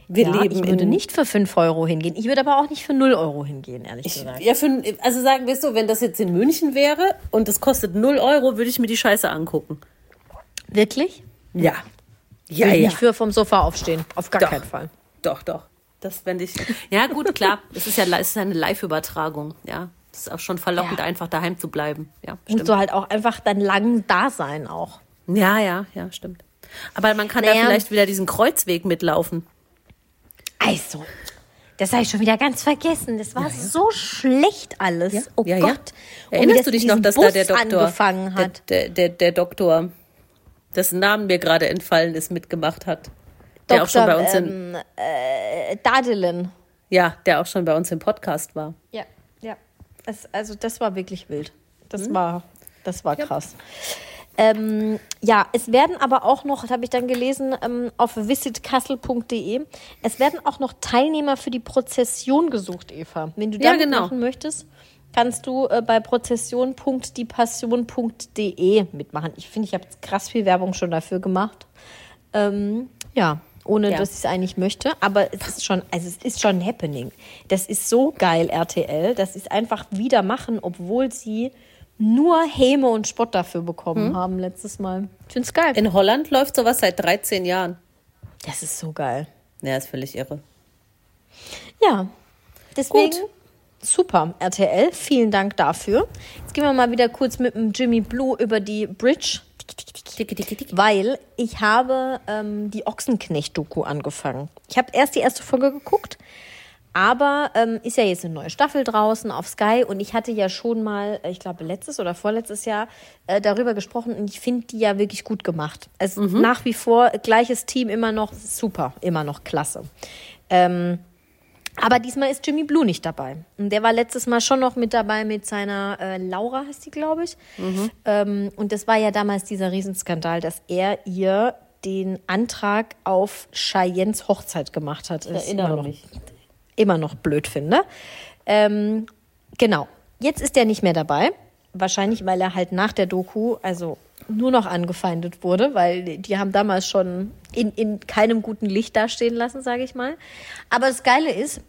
Speaker 3: Wir
Speaker 2: Ja,
Speaker 3: leben
Speaker 2: ich würde nicht für 5 Euro hingehen. Ich würde aber auch nicht für 0 Euro hingehen, ehrlich gesagt.
Speaker 3: Ja, für, also sagen wir es so, wenn das jetzt in München wäre und es kostet 0 Euro, würde ich mir die Scheiße angucken.
Speaker 2: Wirklich?
Speaker 3: Ja. Ja,
Speaker 2: Würde ich
Speaker 3: ja.
Speaker 2: nicht für vom Sofa aufstehen. Auf gar
Speaker 3: Doch.
Speaker 2: keinen Fall.
Speaker 3: Doch, doch. Das fände ich. Ja, gut, klar. Es ist ja es ist eine Live-Übertragung. Ja. Es ist auch schon verlockend,
Speaker 2: Ja.
Speaker 3: einfach daheim zu bleiben. Ja,
Speaker 2: Und
Speaker 3: stimmt.
Speaker 2: so halt auch einfach dann lang da sein auch.
Speaker 3: Ja, ja, ja, stimmt. Aber man kann da
Speaker 2: Naja.
Speaker 3: vielleicht wieder diesen Kreuzweg mitlaufen.
Speaker 2: Also, das habe ich schon wieder ganz vergessen. Das war so schlecht alles.
Speaker 3: Ja,
Speaker 2: Oh
Speaker 3: ja, ja.
Speaker 2: Gott. Und
Speaker 3: Erinnerst du dich noch, dass
Speaker 2: Bus
Speaker 3: da der Doktor,
Speaker 2: angefangen hat?
Speaker 3: Der, der, der, der Doktor, dessen Namen mir gerade entfallen ist, mitgemacht hat? Der auch schon bei uns in,
Speaker 2: ähm, äh, Dadelin.
Speaker 3: ja, der auch schon bei uns im Podcast war.
Speaker 2: Ja, ja. Das, also das war wirklich wild. Das war, das war krass. Ähm, ja, es werden aber auch noch, das habe ich dann gelesen, ähm, auf visitkassel.de, es werden auch noch Teilnehmer für die Prozession gesucht, Eva. Wenn du
Speaker 3: Ja,
Speaker 2: da
Speaker 3: genau.
Speaker 2: mitmachen möchtest, kannst du äh, bei prozession.diepassion.de mitmachen. Ich finde, ich habe krass viel Werbung schon dafür gemacht. Ähm, ja, ohne
Speaker 3: Ja.
Speaker 2: dass ich es eigentlich möchte. Aber es ist schon, also es ist schon ein Happening. Das ist so geil, RTL, dass sie es einfach wieder machen, obwohl sie nur Häme und Spott dafür bekommen
Speaker 3: Hm?
Speaker 2: haben letztes Mal. Ich finde es geil.
Speaker 3: In Holland läuft sowas seit 13 Jahren.
Speaker 2: Das ist so geil.
Speaker 3: Ja, ist völlig irre.
Speaker 2: Ja, deswegen
Speaker 3: Gut.
Speaker 2: Super, RTL. Vielen Dank dafür. Jetzt gehen wir mal wieder kurz mit dem Jimmy Blue über die Bridge. Weil ich habe ähm, die Ochsenknecht-Doku angefangen. Ich habe erst die erste Folge geguckt, aber ähm, ist ja jetzt eine neue Staffel draußen auf Sky und ich hatte ja schon mal, äh, ich glaube letztes oder vorletztes Jahr, äh, darüber gesprochen und ich finde die ja wirklich gut gemacht. Es ist nach wie vor gleiches Team immer noch super, immer noch klasse. Ähm, aber diesmal ist Jimmy Blue nicht dabei. Und der war letztes Mal schon noch mit dabei mit seiner äh, Laura, heißt die, glaube ich. Ähm, und das war ja damals dieser Riesenskandal, dass er ihr den Antrag auf Cheyennes Hochzeit gemacht hat. Ich
Speaker 3: erinnere mich.
Speaker 2: Immer noch blöd finde. Ähm, genau. Jetzt ist er nicht mehr dabei. Wahrscheinlich, weil er halt nach der Doku, also nur noch angefeindet wurde, weil die haben damals schon in, in keinem guten Licht dastehen lassen, sage ich mal. Aber das Geile ist,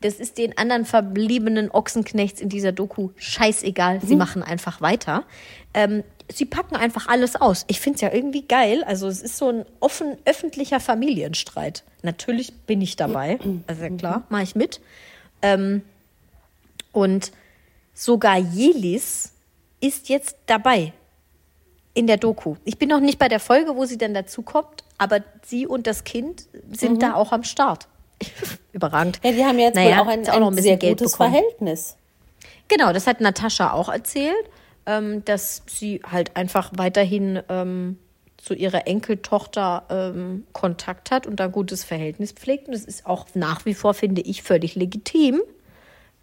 Speaker 2: das ist den anderen verbliebenen Ochsenknechts in dieser Doku scheißegal. Sie machen einfach weiter. Ähm, sie packen einfach alles aus. Ich finde es ja irgendwie geil. Also es ist so ein offen öffentlicher Familienstreit. Natürlich bin ich dabei. Also ja klar, mache ich mit. Ähm, und sogar Jelis ist jetzt dabei in der Doku. Ich bin noch nicht bei der Folge, wo sie dann dazu kommt, aber sie und das Kind sind da auch am Start. *laughs* Überragend.
Speaker 3: Ja, die haben jetzt
Speaker 2: Naja,
Speaker 3: auch ein,
Speaker 2: auch noch ein
Speaker 3: ein sehr
Speaker 2: Geld
Speaker 3: gutes
Speaker 2: bekommen.
Speaker 3: Verhältnis.
Speaker 2: Genau, das hat Natascha auch erzählt, ähm, dass sie halt einfach weiterhin ähm, zu ihrer Enkeltochter ähm, Kontakt hat und da ein gutes Verhältnis pflegt. Und das ist auch nach wie vor, finde ich, völlig legitim.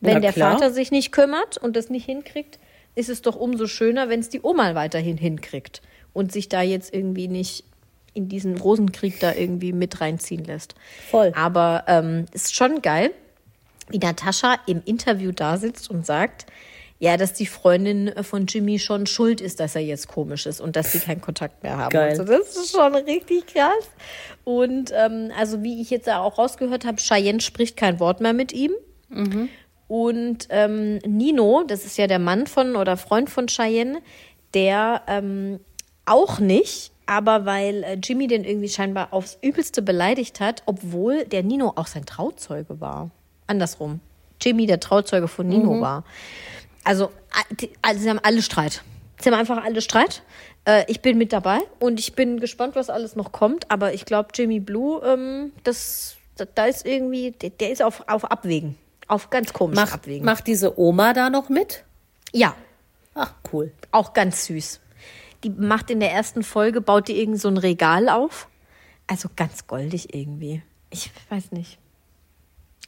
Speaker 2: Wenn der. Vater sich nicht kümmert und das nicht hinkriegt, ist es doch umso schöner, wenn es die Oma weiterhin hinkriegt und sich da jetzt irgendwie nicht in diesen Rosenkrieg da irgendwie mit reinziehen lässt.
Speaker 3: Voll.
Speaker 2: Aber ähm, ist schon geil, wie Natascha im Interview da sitzt und sagt, ja, dass die Freundin von Jimmy schon schuld ist, dass er jetzt komisch ist und dass sie keinen Kontakt mehr haben.
Speaker 3: Geil.
Speaker 2: Also das ist schon richtig krass. Und ähm, also wie ich jetzt auch rausgehört habe, Cheyenne spricht kein Wort mehr mit ihm. Und ähm, Nino, das ist ja der Mann von oder Freund von Cheyenne, der ähm, auch nicht, aber weil äh, Jimmy den irgendwie scheinbar aufs Übelste beleidigt hat, obwohl der Nino auch sein Trauzeuge war. Andersrum. Jimmy der Trauzeuge von Nino war. Also, die- also sie haben alle Streit. Sie haben einfach alle Streit. Äh, ich bin mit dabei und ich bin gespannt, was alles noch kommt. Aber ich glaube, Jimmy Blue, ähm, das, da, da ist irgendwie, der, der ist auf, auf Abwägen. Auf ganz komisch
Speaker 3: Macht,
Speaker 2: Abwägen.
Speaker 3: macht diese Oma da noch mit?
Speaker 2: Ja,
Speaker 3: Ach, cool.
Speaker 2: auch ganz süß. Die macht in der ersten Folge, baut die irgend so ein Regal auf. Also ganz goldig irgendwie. Ich weiß nicht.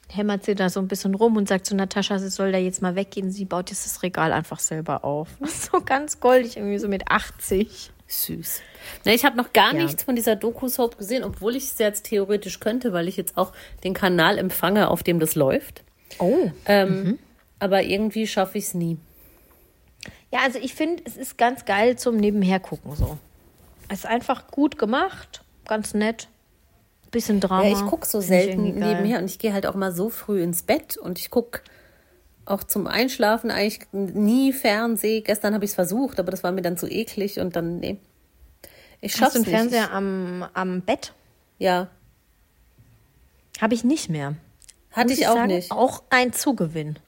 Speaker 2: Hämmert sie da so ein bisschen rum und sagt zu Natascha, sie soll da jetzt mal weggehen. Sie baut jetzt das Regal einfach selber auf. *laughs* So ganz goldig, irgendwie so mit 80.
Speaker 3: Süß. Na, ich habe noch gar
Speaker 2: Ja.
Speaker 3: nichts von dieser Doku-Soap gesehen, obwohl ich es jetzt theoretisch könnte, weil ich jetzt auch den Kanal empfange, auf dem das läuft.
Speaker 2: Oh.
Speaker 3: Ähm, Aber irgendwie schaffe ich es nie.
Speaker 2: Ja, also ich finde, es ist ganz geil zum Nebenhergucken so. Es ist einfach gut gemacht, ganz nett. Bisschen Drama.
Speaker 3: Ja, ich gucke so selten nebenher und ich gehe halt auch mal so früh ins Bett und ich gucke auch zum Einschlafen eigentlich nie Fernseh. Gestern habe ich es versucht, aber das war mir dann zu eklig und dann, nee. Ich
Speaker 2: Hast
Speaker 3: schaff's
Speaker 2: du einen
Speaker 3: nicht.
Speaker 2: Fernseher am, am Bett?
Speaker 3: Ja,
Speaker 2: Habe ich nicht mehr.
Speaker 3: Hatte
Speaker 2: Muss
Speaker 3: ich auch
Speaker 2: sagen,
Speaker 3: nicht.
Speaker 2: Auch ein Zugewinn.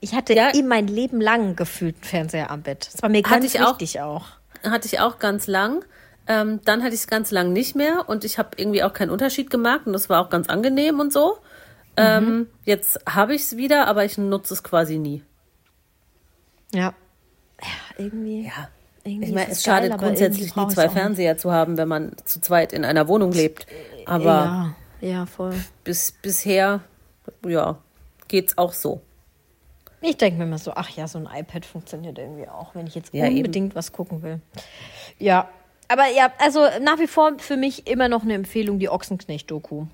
Speaker 2: Ich hatte
Speaker 3: Ja.
Speaker 2: eh mein Leben lang gefühlt einen Fernseher am Bett. Das war mir
Speaker 3: Hatte
Speaker 2: ganz
Speaker 3: ich auch.
Speaker 2: wichtig auch.
Speaker 3: Hatte ich auch ganz lang. Ähm, dann hatte ich es ganz lang nicht mehr und ich habe irgendwie auch keinen Unterschied gemerkt und das war auch ganz angenehm und so. Ähm, jetzt habe ich es wieder, aber ich nutze es quasi nie.
Speaker 2: Ja. Ja, irgendwie.
Speaker 3: Ja.
Speaker 2: irgendwie
Speaker 3: Ich meine, es schadet
Speaker 2: geil, aber
Speaker 3: grundsätzlich nie, zwei. Fernseher zu haben, wenn man zu zweit in einer Wohnung lebt. Aber
Speaker 2: Ja, ja, voll.
Speaker 3: bis, bisher, ja, geht's auch so.
Speaker 2: Ich denke mir immer so, ach ja, so ein iPad funktioniert irgendwie auch, wenn ich jetzt
Speaker 3: Ja, eben.
Speaker 2: unbedingt was gucken will. Ja, aber ja, also nach wie vor für mich immer noch eine Empfehlung, die Ochsenknecht-Doku.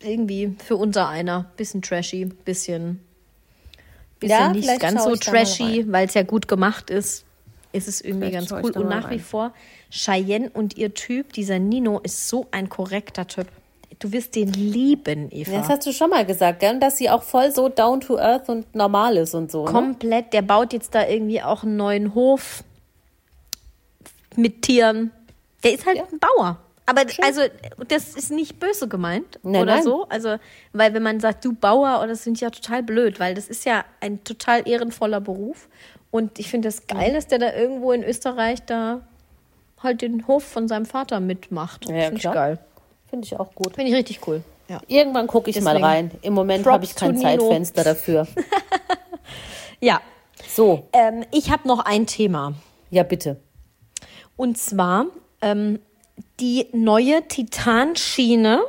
Speaker 2: Irgendwie für unser einer. Bisschen trashy, bisschen, bisschen
Speaker 3: Ja,
Speaker 2: nicht ganz so trashy, weil es ja gut gemacht ist. Ist es irgendwie
Speaker 3: Vielleicht
Speaker 2: ganz cool. Und nach wie vor, Cheyenne und ihr Typ, dieser Nino, ist so ein korrekter Typ. Du wirst den lieben, Eva.
Speaker 3: Das hast du schon mal gesagt, gell? dass sie auch voll so down to earth und normal ist und so. Ne?
Speaker 2: Komplett. Der baut jetzt da irgendwie auch einen neuen Hof mit Tieren. Der ist halt ein Bauer. Aber also, das ist nicht böse gemeint
Speaker 3: Nein,
Speaker 2: oder
Speaker 3: nein.
Speaker 2: so. Also, weil wenn man sagt, du Bauer, oder das finde ich ja total blöd, weil das ist ja ein total ehrenvoller Beruf. Und ich finde es das geil, dass der da irgendwo in Österreich da halt den Hof von seinem Vater mitmacht.
Speaker 3: Ja,
Speaker 2: finde ich geil.
Speaker 3: Finde ich auch gut.
Speaker 2: Finde ich richtig cool. Ja.
Speaker 3: Irgendwann gucke ich mal
Speaker 2: Deswegen
Speaker 3: rein. Im Moment habe ich kein. Zeitfenster dafür. *laughs*
Speaker 2: Ja.
Speaker 3: So,
Speaker 2: Ähm, ich habe noch ein Thema.
Speaker 3: ja bitte.
Speaker 2: Und zwar ähm, die neue Titanschiene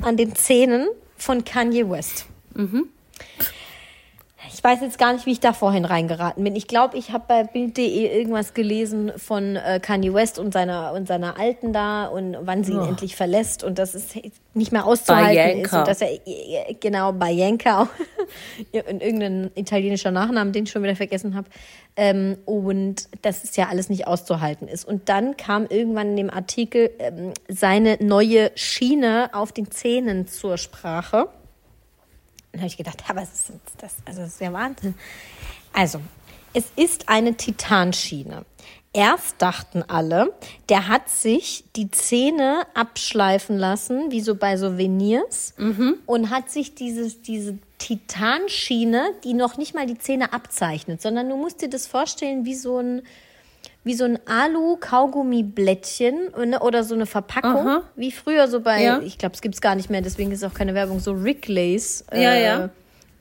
Speaker 2: an den Zähnen von Kanye West. Ich weiß jetzt gar nicht, wie ich da vorhin reingeraten bin. Ich glaube, ich habe bei Bild.de irgendwas gelesen von äh, Kanye West und seiner, und seiner Alten da und wann sie ihn endlich verlässt und dass es nicht mehr auszuhalten ist
Speaker 3: Bianca.
Speaker 2: und dass er genau Bianca *laughs* und irgendein italienischer Nachnamen, den ich schon wieder vergessen habe. Ähm, und dass es ja alles nicht auszuhalten ist. Und dann kam irgendwann in dem Artikel ähm, seine neue Schiene auf den Zähnen zur Sprache. Dann habe ich gedacht, aber was ist das? Also, das ist ja Wahnsinn. Also, es ist eine Titanschiene. Erst dachten alle, der hat sich die Zähne abschleifen lassen, wie so bei Souvenirs, und hat sich dieses, diese Titanschiene, die noch nicht mal die Zähne abzeichnet, sondern du musst dir das vorstellen wie so ein, wie so ein Alu-Kaugummi-Blättchen ne, oder so eine Verpackung,
Speaker 3: Aha.
Speaker 2: wie früher so bei,
Speaker 3: Ja.
Speaker 2: ich glaube, es gibt es gar nicht mehr, deswegen ist auch keine Werbung, so Ricklays äh,
Speaker 3: Ja, ja.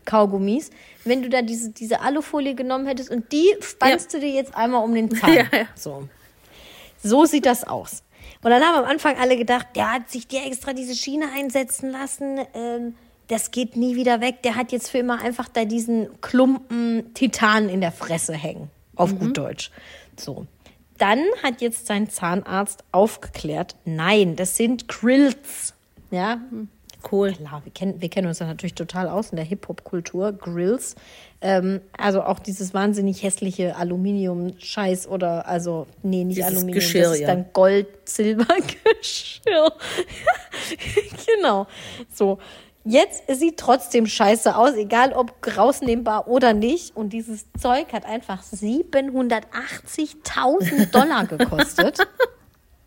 Speaker 2: Kaugummis. Wenn du da diese, diese Alufolie genommen hättest und die spannst du dir jetzt einmal um den Zahn. So. so sieht das aus. Und dann haben am Anfang alle gedacht, der hat sich dir extra diese Schiene einsetzen lassen. Ähm, das geht nie wieder weg. Der hat jetzt für immer einfach da diesen Klumpen Titan in der Fresse hängen. Auf gut Deutsch. So. Dann hat jetzt sein Zahnarzt aufgeklärt, nein, das sind Grills. Ja,
Speaker 3: Cool.
Speaker 2: Klar, wir kennen, wir kennen uns ja natürlich total aus in der Hip-Hop-Kultur, Grills. Ähm, also auch dieses wahnsinnig hässliche Aluminium-Scheiß oder, also, nee, nicht
Speaker 3: Dieses
Speaker 2: Aluminium,
Speaker 3: Geschirr,
Speaker 2: das ist
Speaker 3: ja.
Speaker 2: dann Gold-Silber-Geschirr. *laughs* genau. So. Jetzt sieht trotzdem scheiße aus, egal ob rausnehmbar oder nicht. Und dieses Zeug hat einfach 780.000 Dollar gekostet. *laughs*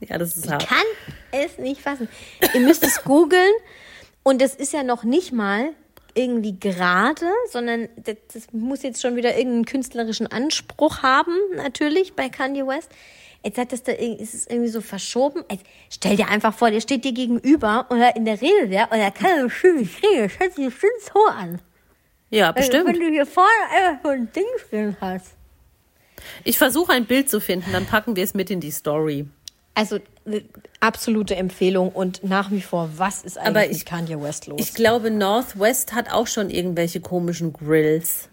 Speaker 3: Ja, das ist hart.
Speaker 2: kann es nicht fassen. Ihr müsst es googeln und es ist ja noch nicht mal irgendwie gerade, sondern das, das muss jetzt schon wieder irgendeinen künstlerischen Anspruch haben, natürlich bei Kanye West. Jetzt hat das da ist es irgendwie so verschoben. Jetzt stell dir einfach vor, der steht dir gegenüber oder in der Rede wäre und er kann so schön nicht reden. Das hört sich bestimmt so an.
Speaker 3: Ja,
Speaker 2: Also, Wenn
Speaker 3: bestimmt.
Speaker 2: du hier vorne einfach so ein Ding drin hast.
Speaker 3: Ich versuche ein Bild zu finden, dann packen wir es mit in die Story.
Speaker 2: Also absolute Empfehlung und nach wie vor, was ist eigentlich
Speaker 3: Aber
Speaker 2: mit
Speaker 3: ich-
Speaker 2: Kanye West los?
Speaker 3: Ich glaube, Northwest hat auch schon irgendwelche komischen Grills.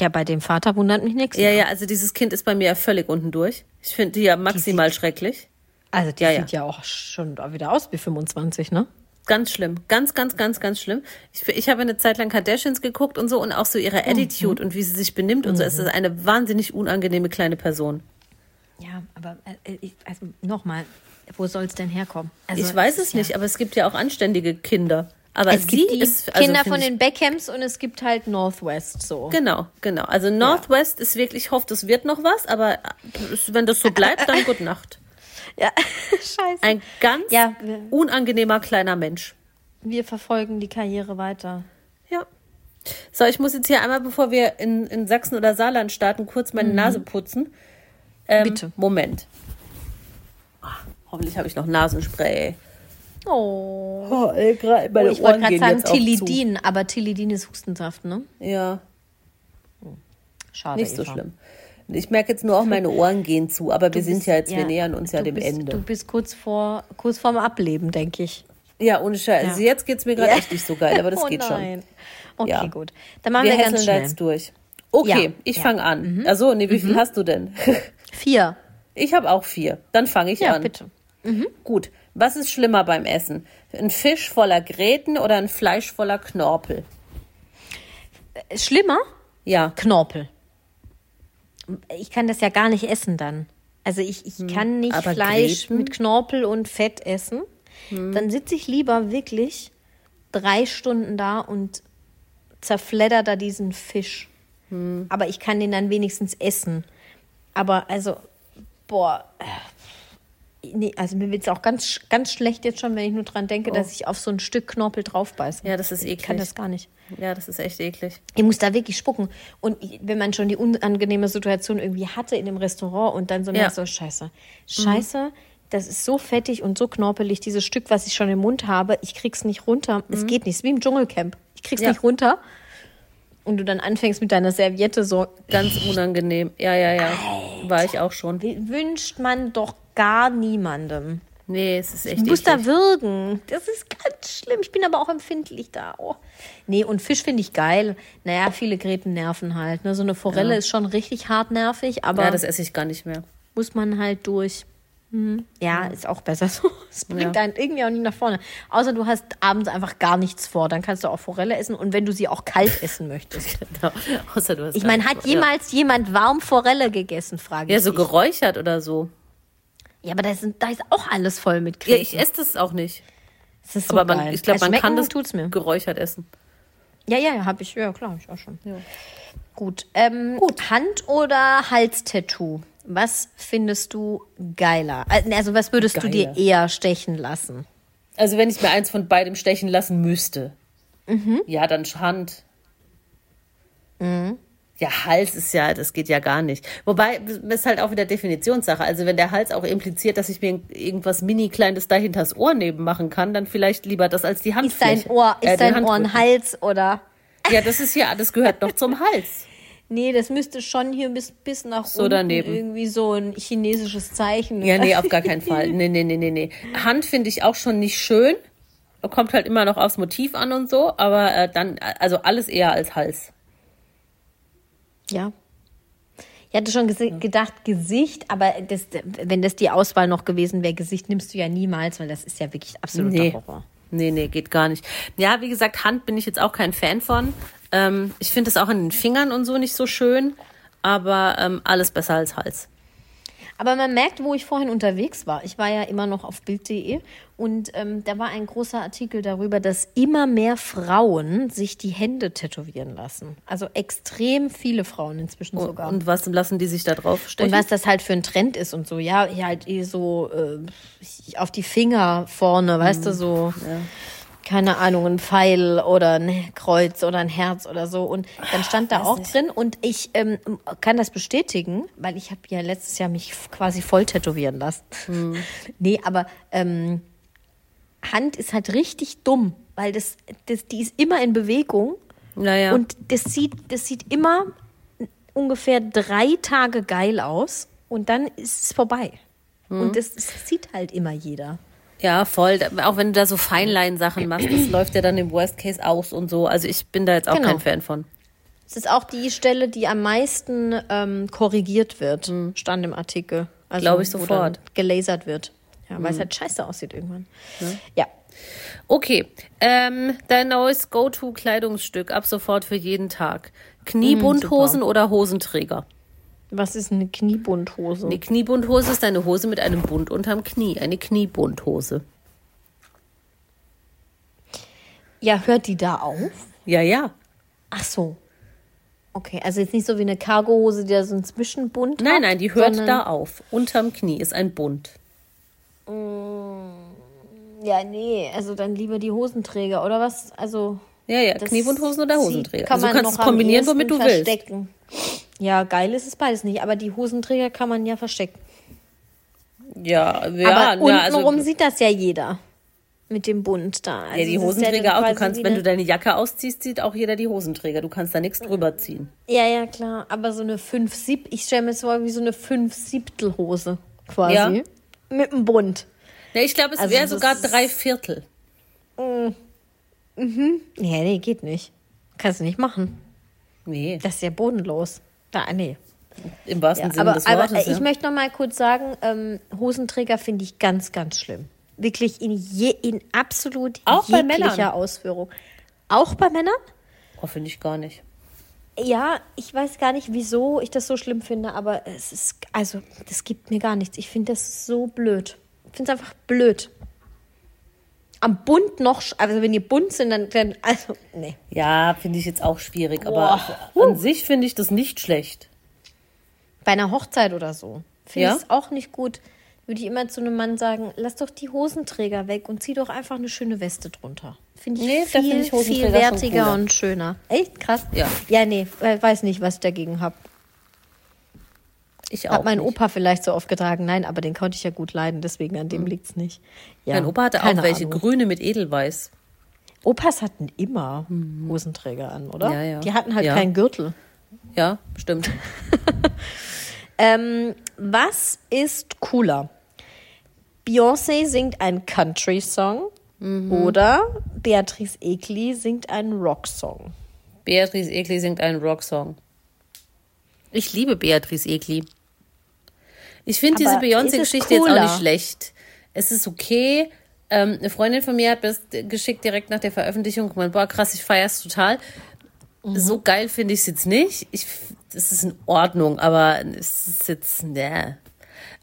Speaker 2: Ja, bei dem Vater wundert mich nichts.
Speaker 3: Ja, ja, also dieses Kind ist bei mir ja völlig unten durch. Ich finde die ja maximal schrecklich.
Speaker 2: Also die
Speaker 3: Ja, ja.
Speaker 2: sieht ja. auch schon wieder aus wie 25, ne?
Speaker 3: Ganz schlimm. Ganz, ganz, ganz, ganz schlimm. Ich, ich habe eine Zeit lang Kardashians geguckt und so und auch so ihre Attitude und wie sie sich benimmt und so. Es ist eine wahnsinnig unangenehme kleine Person.
Speaker 2: Ja, aber äh, also nochmal, wo soll es denn herkommen? Also,
Speaker 3: ich weiß es nicht, aber es gibt ja auch anständige Kinder. Aber
Speaker 2: Es gibt die
Speaker 3: ist also
Speaker 2: Kinder von den Beckhams und es gibt halt Northwest so.
Speaker 3: Genau, genau. Also Northwest ist wirklich, ich hoffe, das wird noch was, aber wenn das so bleibt, dann gute Nacht. *laughs*
Speaker 2: Ja, *laughs* scheiße.
Speaker 3: Ein ganz
Speaker 2: Ja,
Speaker 3: unangenehmer kleiner Mensch.
Speaker 2: Wir verfolgen die Karriere weiter.
Speaker 3: Ja. So, ich muss jetzt hier einmal, bevor wir in, in Sachsen oder Saarland starten, kurz meine Nase putzen. Ähm,
Speaker 2: Bitte.
Speaker 3: Moment. Ah, hoffentlich habe ich noch Nasenspray.
Speaker 2: Oh.
Speaker 3: Oh, ey, grad meine
Speaker 2: ich wollte gerade sagen Tilidin, aber Tilidin ist Hustensaft, ne?
Speaker 3: Ja,
Speaker 2: Schade.
Speaker 3: nicht so
Speaker 2: Eva.
Speaker 3: schlimm. Ich merke jetzt nur auch, meine Ohren gehen zu, aber wir
Speaker 2: Du
Speaker 3: sind
Speaker 2: bist-
Speaker 3: ja jetzt, wir nähern uns ja dem
Speaker 2: bist,
Speaker 3: Ende.
Speaker 2: Du bist kurz vor kurz vorm Ableben, denke ich.
Speaker 3: Ja, ohne Scheiß. Also
Speaker 2: Ja.
Speaker 3: jetzt geht's mir gerade
Speaker 2: Ja.
Speaker 3: echt nicht so geil, aber das *laughs*
Speaker 2: oh
Speaker 3: geht
Speaker 2: nein.
Speaker 3: schon.
Speaker 2: Okay,
Speaker 3: Ja.
Speaker 2: gut. Dann machen
Speaker 3: Wir
Speaker 2: wir, ganz
Speaker 3: hässeln da
Speaker 2: schnell.
Speaker 3: jetzt durch. Okay,
Speaker 2: Ja,
Speaker 3: ich
Speaker 2: ja.
Speaker 3: fange an. Also, nee, wie viel hast du denn? *laughs*
Speaker 2: Vier.
Speaker 3: Ich habe auch vier. Dann fange ich
Speaker 2: Ja,
Speaker 3: an.
Speaker 2: bitte.
Speaker 3: Gut. Was ist schlimmer beim Essen? Ein Fisch voller Gräten oder ein Fleisch voller Knorpel?
Speaker 2: Äh, Schlimmer?
Speaker 3: Ja.
Speaker 2: Knorpel. Ich kann das ja gar nicht essen dann. Also ich, ich kann nicht
Speaker 3: Hm. aber
Speaker 2: Fleisch
Speaker 3: Gräten?
Speaker 2: mit Knorpel und Fett essen.
Speaker 3: Hm.
Speaker 2: Dann sitze ich lieber wirklich drei Stunden da und zerfledder da diesen Fisch.
Speaker 3: Hm.
Speaker 2: Aber ich kann den dann wenigstens essen. Aber also, boah. Nee, also mir wird es auch ganz, ganz schlecht jetzt schon, wenn ich nur dran denke, dass ich auf so ein Stück Knorpel draufbeiße.
Speaker 3: Oh. Ja, das ist
Speaker 2: Ich kann
Speaker 3: eklig.
Speaker 2: das gar nicht.
Speaker 3: Ja, das ist echt eklig.
Speaker 2: Ich muss da wirklich spucken. Und wenn man schon die unangenehme Situation irgendwie hatte in dem Restaurant und dann so
Speaker 3: Ja.
Speaker 2: merkt, so scheiße, scheiße, das ist so fettig und so knorpelig, dieses Stück, was ich schon im Mund habe, ich krieg's nicht runter. Es geht nicht. Es ist wie im Dschungelcamp. Ich krieg's
Speaker 3: Ja.
Speaker 2: nicht runter. Und du dann anfängst mit deiner Serviette so,
Speaker 3: Ganz unangenehm. Ja, ja, ja. War ich auch schon.
Speaker 2: wünscht man doch gar niemandem.
Speaker 3: Nee, es ist echt
Speaker 2: Du musst da würgen. Das ist ganz schlimm. Ich bin aber auch empfindlich da. Oh. Nee, und Fisch finde ich geil. Naja, viele Gräten nerven halt. Ne? So eine Forelle ist schon richtig hartnervig, aber
Speaker 3: Ja, das esse ich gar nicht mehr.
Speaker 2: muss man halt durch. Mhm. Ja, ist auch besser so. *laughs* Es bringt
Speaker 3: Ja.
Speaker 2: einen irgendwie auch nicht nach vorne. Außer du hast abends einfach gar nichts vor. Dann kannst du auch Forelle essen und wenn du sie auch kalt essen möchtest. *laughs*
Speaker 3: Genau. Außer du hast
Speaker 2: Ich meine, hat jemals jemand warm Forelle gegessen, frage
Speaker 3: Ja,
Speaker 2: ich
Speaker 3: so
Speaker 2: dich.
Speaker 3: geräuchert oder so.
Speaker 2: Ja, aber da ist, da ist auch alles voll mit
Speaker 3: Ja,
Speaker 2: Gräten.
Speaker 3: ich esse das auch nicht.
Speaker 2: das ist so
Speaker 3: Aber man,
Speaker 2: geil.
Speaker 3: ich glaube,
Speaker 2: Also
Speaker 3: man kann das
Speaker 2: tut's mir.
Speaker 3: geräuchert essen.
Speaker 2: Ja, ja, ja, habe ich. Ja, klar, hab ich auch schon. Gut. Ähm, Gut. Hand- oder Halstattoo? Was findest du geiler? Also, was würdest du dir
Speaker 3: Geiler.
Speaker 2: eher stechen lassen?
Speaker 3: Also wenn ich mir eins von beidem stechen lassen müsste.
Speaker 2: Mhm.
Speaker 3: Ja, dann Hand. Ja, Hals ist ja, das geht ja gar nicht. Wobei, das ist halt auch wieder Definitionssache. Also wenn der Hals auch impliziert, dass ich mir irgendwas mini kleines da hinters Ohr neben machen kann, dann vielleicht lieber das als die
Speaker 2: Ist
Speaker 3: Handfläche.
Speaker 2: dein Ohr, ist
Speaker 3: äh,
Speaker 2: dein Ohr ein. Hals oder?
Speaker 3: Ja, das ist ja, das gehört noch zum Hals. *laughs*
Speaker 2: Nee, das müsste schon hier bis, bis nach
Speaker 3: So
Speaker 2: unten
Speaker 3: daneben.
Speaker 2: irgendwie so ein chinesisches Zeichen.
Speaker 3: Ja, nee, auf gar keinen *laughs* Fall. Nee, nee, nee, nee, nee. Hand finde ich auch schon nicht schön. Kommt halt immer noch aufs Motiv an und so, aber äh, dann, also alles eher als Hals.
Speaker 2: Ja. Ich hatte schon gesi- gedacht, Gesicht, aber das, wenn das die Auswahl noch gewesen wäre, Gesicht nimmst du ja niemals, weil das ist ja wirklich absoluter
Speaker 3: Nee.
Speaker 2: Horror.
Speaker 3: Nee, nee, geht gar nicht. Ja, wie gesagt, Hand bin ich jetzt auch kein Fan von. Ähm, ich finde es auch in den Fingern und so nicht so schön, aber ähm, alles besser als Hals.
Speaker 2: Aber man merkt, wo ich vorhin unterwegs war. Ich war ja immer noch auf Bild.de und ähm, da war ein großer Artikel darüber, dass immer mehr Frauen sich die Hände tätowieren lassen. Also extrem viele Frauen inzwischen sogar.
Speaker 3: Und was lassen die sich da drauf stechen?
Speaker 2: Und was das halt für ein Trend ist und so, ja, halt eh so äh, auf die Finger vorne, weißt du, so, keine Ahnung, ein Pfeil oder ein Kreuz oder ein Herz oder so. Und dann stand da auch drin und ich ähm, kann das bestätigen, weil ich habe ja letztes Jahr mich quasi voll tätowieren lassen. *laughs* Nee, aber ähm, Hand ist halt richtig dumm, weil das, das, die ist immer in Bewegung.
Speaker 3: naja.
Speaker 2: Und das sieht, das sieht immer ungefähr drei Tage geil aus und dann ist es vorbei. Und das, das sieht halt immer jeder.
Speaker 3: Ja, voll. Auch wenn du da so Feinlein-Sachen machst, das *clears throat* läuft ja dann im Worst Case aus und so. Also ich bin da jetzt auch
Speaker 2: Genau.
Speaker 3: kein Fan von.
Speaker 2: Es ist auch die Stelle, die am meisten ähm, korrigiert wird, stand im Artikel. Also,
Speaker 3: Glaub ich sofort.
Speaker 2: Gelasert wird. Ja, weil es halt scheiße aussieht irgendwann. Ja.
Speaker 3: Okay, ähm, dein neues Go-To-Kleidungsstück ab sofort für jeden Tag. Kniebundhosen oder Hosenträger?
Speaker 2: Was ist eine Kniebundhose?
Speaker 3: Eine Kniebundhose ist eine Hose mit einem Bund unterm Knie. Eine Kniebundhose.
Speaker 2: Ja, hört die da auf?
Speaker 3: Ja, ja.
Speaker 2: Ach so. Okay, also jetzt nicht so wie eine Cargohose, die da so einen Zwischenbund hat.
Speaker 3: Nein, nein, die hört da auf. Unterm Knie ist ein Bund.
Speaker 2: Ja, nee, also dann lieber die Hosenträger, oder was? Also.
Speaker 3: Ja, ja, Kniebundhosen oder Hosenträger.
Speaker 2: Kann
Speaker 3: Also du
Speaker 2: man
Speaker 3: kannst
Speaker 2: noch
Speaker 3: es kombinieren, womit du willst.
Speaker 2: Ja, geil ist es beides nicht, aber die Hosenträger kann man ja verstecken.
Speaker 3: Ja, ja,
Speaker 2: aber untenrum
Speaker 3: also,
Speaker 2: sieht das ja jeder. Mit dem Bund da. Also
Speaker 3: ja, die Hosenträger
Speaker 2: dann
Speaker 3: auch. Du kannst, wenn du deine Jacke ausziehst, sieht auch jeder die Hosenträger. Du kannst da nichts drüber ziehen.
Speaker 2: Ja, ja, klar. Aber so eine 5 Sieb, ich stelle mir das vor wie so eine 5 Siebtel Hose quasi.
Speaker 3: Ja.
Speaker 2: Mit dem Bund.
Speaker 3: Ja, ich glaube, es
Speaker 2: Also
Speaker 3: wäre sogar drei Viertel.
Speaker 2: Ja, nee, geht nicht. Kannst du nicht machen.
Speaker 3: Nee,
Speaker 2: Das ist ja bodenlos. Da, nee.
Speaker 3: im wahrsten
Speaker 2: Ja,
Speaker 3: Sinne
Speaker 2: aber
Speaker 3: des
Speaker 2: aber
Speaker 3: Wortes.
Speaker 2: äh, ich
Speaker 3: ja.
Speaker 2: möchte noch mal kurz sagen, ähm, Hosenträger finde ich ganz, ganz schlimm. Wirklich in, je, in absolut
Speaker 3: Auch bei
Speaker 2: jeglicher
Speaker 3: Männern?
Speaker 2: Ausführung. Auch bei Männern?
Speaker 3: Oh, finde ich gar nicht.
Speaker 2: Ja, ich weiß gar nicht, wieso ich das so schlimm finde, aber es ist, also, das gibt mir gar nichts. Ich finde das so blöd. Ich finde es einfach blöd. Am Bund noch, also wenn die bunt sind, dann, dann also, nee.
Speaker 3: Ja, finde ich jetzt auch schwierig.
Speaker 2: Boah.
Speaker 3: Aber an sich finde ich das nicht schlecht.
Speaker 2: Bei einer Hochzeit oder so. Finde
Speaker 3: Ja?
Speaker 2: ich es auch nicht gut. Würde ich immer zu einem Mann sagen, lass doch die Hosenträger weg und zieh doch einfach eine schöne Weste drunter. Finde ich
Speaker 3: Nee,
Speaker 2: viel,
Speaker 3: finde ich
Speaker 2: viel wertiger und schöner. Echt krass?
Speaker 3: Ja.
Speaker 2: Ja, nee, weiß nicht, was ich dagegen habe.
Speaker 3: Ich auch.
Speaker 2: Hat mein
Speaker 3: nicht.
Speaker 2: Opa vielleicht so oft getragen? Nein, aber den konnte ich ja gut leiden, deswegen an dem liegt's nicht. Ja,
Speaker 3: Mein Opa hatte auch
Speaker 2: keine
Speaker 3: welche
Speaker 2: Ahnung.
Speaker 3: grüne mit Edelweiß.
Speaker 2: Opas hatten immer Hosenträger an, oder?
Speaker 3: Mhm. Ja, ja.
Speaker 2: Die hatten halt
Speaker 3: Ja.
Speaker 2: keinen Gürtel.
Speaker 3: Ja, stimmt. *laughs*
Speaker 2: Ähm, was ist cooler? Beyoncé singt einen Country-Song
Speaker 3: Mhm.
Speaker 2: oder Beatrice Egli singt einen Rock-Song?
Speaker 3: Beatrice Egli singt einen Rocksong. Ich liebe Beatrice Egli. Ich finde diese Beyoncé-Geschichte jetzt auch nicht schlecht. Es ist okay. Ähm, eine Freundin von mir hat mir das geschickt direkt nach der Veröffentlichung. Gemeint, boah, krass, ich feiere es total.
Speaker 2: Mhm.
Speaker 3: So geil finde ich es jetzt nicht. Ich, es ist in Ordnung, aber es ist jetzt, ne.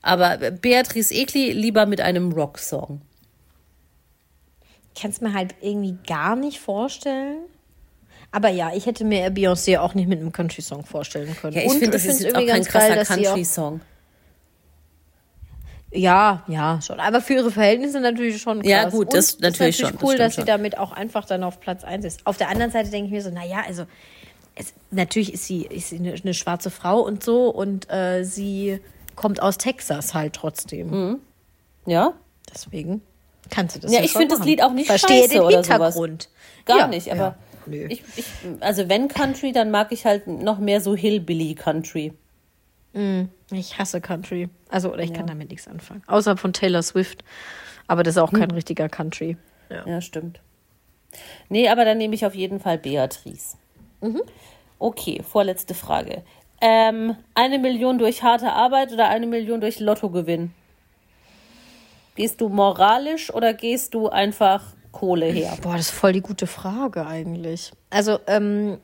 Speaker 3: Aber Beatrice Egli lieber mit einem Rocksong.
Speaker 2: Ich kann es mir halt irgendwie gar nicht vorstellen. Aber ja, ich hätte mir Beyoncé auch nicht mit einem Country-Song vorstellen können.
Speaker 3: Ja, ich finde, das ist jetzt auch kein krasser Country-Song.
Speaker 2: Ja, ja, schon. Aber für ihre Verhältnisse natürlich schon krass.
Speaker 3: Ja, gut, das
Speaker 2: Und
Speaker 3: natürlich
Speaker 2: ist
Speaker 3: schon, das
Speaker 2: cool,
Speaker 3: stimmt
Speaker 2: dass sie
Speaker 3: schon.
Speaker 2: damit auch einfach dann auf Platz 1 ist. Auf der anderen Seite denke ich mir so, naja, also es, natürlich ist sie, ist sie eine, eine schwarze Frau und so und äh, sie kommt aus Texas halt trotzdem.
Speaker 3: Ja?
Speaker 2: Deswegen kannst du das
Speaker 3: Ja,
Speaker 2: ja
Speaker 3: ich
Speaker 2: schon
Speaker 3: finde das. Lied auch nicht
Speaker 2: Verstehe
Speaker 3: scheiße
Speaker 2: den
Speaker 3: oder sowas.
Speaker 2: Hintergrund.
Speaker 3: Gar
Speaker 2: Ja,
Speaker 3: nicht,
Speaker 2: ja.
Speaker 3: aber
Speaker 2: Nö.
Speaker 3: ich, ich, also wenn Country, dann mag ich halt noch mehr so Hillbilly Country.
Speaker 2: Ich hasse Country. Also, oder ich kann damit nichts anfangen. Außer von Taylor Swift. Aber das ist auch kein richtiger Country.
Speaker 3: Ja. stimmt. Nee, aber dann nehme ich auf jeden Fall Beatrice.
Speaker 2: Mhm.
Speaker 3: Okay, vorletzte Frage. Ähm, eine Million durch harte Arbeit oder eine Million durch Lottogewinn? Gehst du moralisch oder gehst du einfach Kohle her?
Speaker 2: Boah, das ist voll die gute Frage eigentlich. Also, ähm,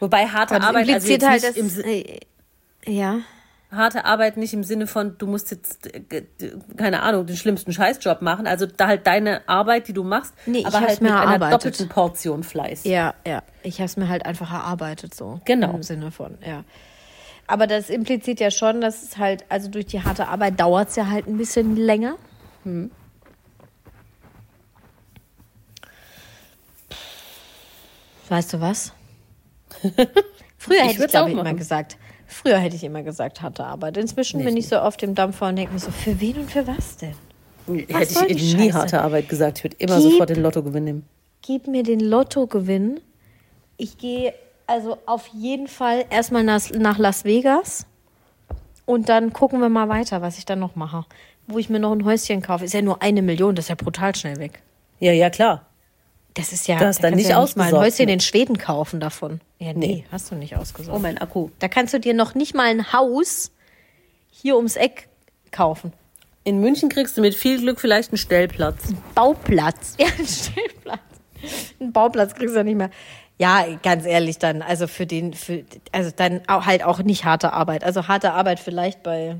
Speaker 3: Wobei harte
Speaker 2: das
Speaker 3: Arbeit, also
Speaker 2: halt,
Speaker 3: nicht
Speaker 2: dass,
Speaker 3: im,
Speaker 2: ja.
Speaker 3: harte Arbeit nicht im Sinne von, du musst jetzt, äh, keine Ahnung, den schlimmsten Scheißjob machen. Also da halt deine Arbeit, die du machst,
Speaker 2: Nee, ich
Speaker 3: aber halt
Speaker 2: mir
Speaker 3: mit einer
Speaker 2: erarbeitet.
Speaker 3: doppelten Portion Fleiß.
Speaker 2: Ja, ja. Ich habe es mir halt einfach erarbeitet so.
Speaker 3: Genau.
Speaker 2: Im Sinne von, ja. Aber das impliziert ja schon, dass es halt, also durch die harte Arbeit dauert es ja halt ein bisschen länger. Weißt du was? *laughs* Früher hätte ich,
Speaker 3: würd's
Speaker 2: glaube
Speaker 3: auch
Speaker 2: ich, immer
Speaker 3: machen.
Speaker 2: gesagt, früher hätte ich immer gesagt, harte Arbeit. Inzwischen bin ich so auf dem Dampfer und denke mir so, für wen und für was denn?
Speaker 3: Hätte
Speaker 2: soll die
Speaker 3: ich nie
Speaker 2: Scheiße?
Speaker 3: harte Arbeit gesagt. Ich würde immer
Speaker 2: Gib-
Speaker 3: sofort den Lottogewinn nehmen.
Speaker 2: gib mir den Lottogewinn. Ich gehe also auf jeden Fall erstmal nach, nach Las Vegas und dann gucken wir mal weiter, was ich dann noch mache. Wo ich mir noch ein Häuschen kaufe. Ist ja nur eine Million, das ist ja brutal schnell weg.
Speaker 3: Ja, ja, klar.
Speaker 2: Das ist ja,
Speaker 3: Du hast
Speaker 2: da
Speaker 3: dann
Speaker 2: kannst
Speaker 3: nicht
Speaker 2: du ja nicht mal ein Häuschen
Speaker 3: mit.
Speaker 2: in Schweden kaufen davon. Ja, nee,
Speaker 3: Nee.
Speaker 2: hast du nicht ausgesorgt.
Speaker 3: Oh, mein Akku.
Speaker 2: Da kannst du dir noch nicht mal ein Haus hier ums Eck kaufen.
Speaker 3: In München kriegst du mit viel Glück vielleicht einen Stellplatz.
Speaker 2: Bauplatz. *laughs* Ja, ein Stellplatz. Einen Bauplatz kriegst du ja nicht mehr. Ja, ganz ehrlich dann, also für den, für, also dann halt auch nicht harte Arbeit. Also harte Arbeit vielleicht bei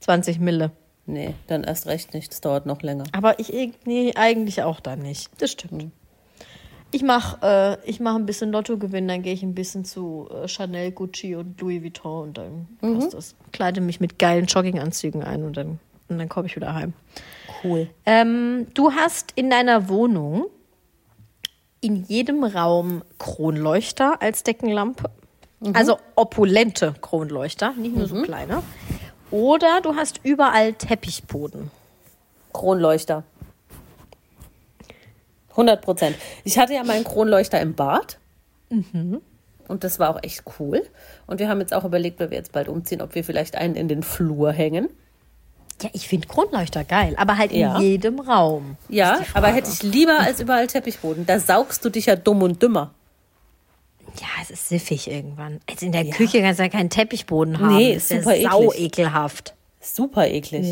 Speaker 2: 20 Mille.
Speaker 3: Nee, dann erst recht nicht. Das dauert noch länger.
Speaker 2: Aber ich nee, eigentlich auch dann nicht. Das stimmt. Ich mache äh, ich mach ein bisschen Lottogewinn, dann gehe ich ein bisschen zu äh, Chanel, Gucci und Louis Vuitton und dann passt das. Kleide mich mit geilen Jogginganzügen ein und dann, und dann komme ich wieder heim.
Speaker 3: Cool.
Speaker 2: Ähm, du hast in deiner Wohnung in jedem Raum Kronleuchter als Deckenlampe. Also opulente Kronleuchter, nicht nur so kleine. Oder du hast überall Teppichboden.
Speaker 3: Kronleuchter. 100 Prozent. Ich hatte ja meinen Kronleuchter im Bad. Und das war auch echt cool. Und wir haben jetzt auch überlegt, weil wir jetzt bald umziehen, ob wir vielleicht einen in den Flur hängen.
Speaker 2: Ja, ich finde Kronleuchter geil, aber halt
Speaker 3: Ja.
Speaker 2: in jedem Raum.
Speaker 3: Ja, aber hätte ich lieber als überall Teppichboden. Da saugst du dich ja dumm und dümmer.
Speaker 2: Ja, es ist siffig irgendwann. Also in der Küche kannst du ja keinen Teppichboden haben.
Speaker 3: Nee,
Speaker 2: ist
Speaker 3: super
Speaker 2: ja sau ekelhaft.
Speaker 3: Super eklig.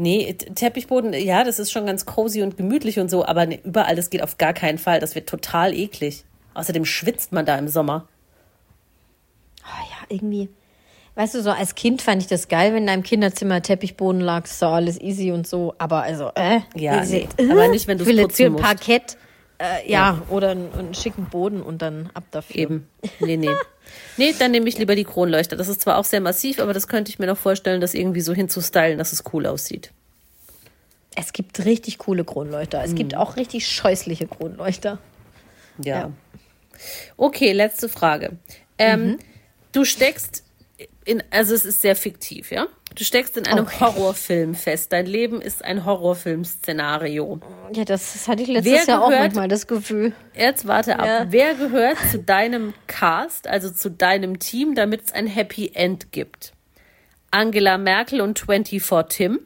Speaker 3: Nee, T- Teppichboden, ja, das ist schon ganz cozy und gemütlich und so, aber überall, das geht auf gar keinen Fall. Das wird total eklig. Außerdem schwitzt man da im Sommer.
Speaker 2: Oh ja, irgendwie. Weißt du, so als Kind fand ich das geil, wenn in deinem Kinderzimmer Teppichboden lag, doch alles easy und so. Aber also, äh,
Speaker 3: Ja,
Speaker 2: diese-
Speaker 3: nee, aber nicht, wenn
Speaker 2: will jetzt
Speaker 3: putzen musst.
Speaker 2: Parkett, äh, ja, oder einen, einen schicken Boden und dann ab dafür.
Speaker 3: Eben. Nee, nee. Nee, dann nehme ich lieber die Kronleuchter. Das ist zwar auch sehr massiv, aber das könnte ich mir noch vorstellen, das irgendwie so hinzustylen, dass es cool aussieht.
Speaker 2: Es gibt richtig coole Kronleuchter. Es
Speaker 3: Mhm.
Speaker 2: gibt auch richtig scheußliche Kronleuchter.
Speaker 3: Ja.
Speaker 2: Ja.
Speaker 3: Okay, letzte Frage. Ähm, Du steckst in, also es ist sehr fiktiv, ja? Du steckst in einem
Speaker 2: Okay.
Speaker 3: Horrorfilm fest. Dein Leben ist ein Horrorfilm-Szenario.
Speaker 2: Ja, das, das hatte ich letztes
Speaker 3: Wer
Speaker 2: Jahr auch manchmal das Gefühl.
Speaker 3: Jetzt warte ab.
Speaker 2: Ja.
Speaker 3: Wer gehört zu deinem Cast, also zu deinem Team, damit es ein Happy End gibt? Angela Merkel und 24 Tim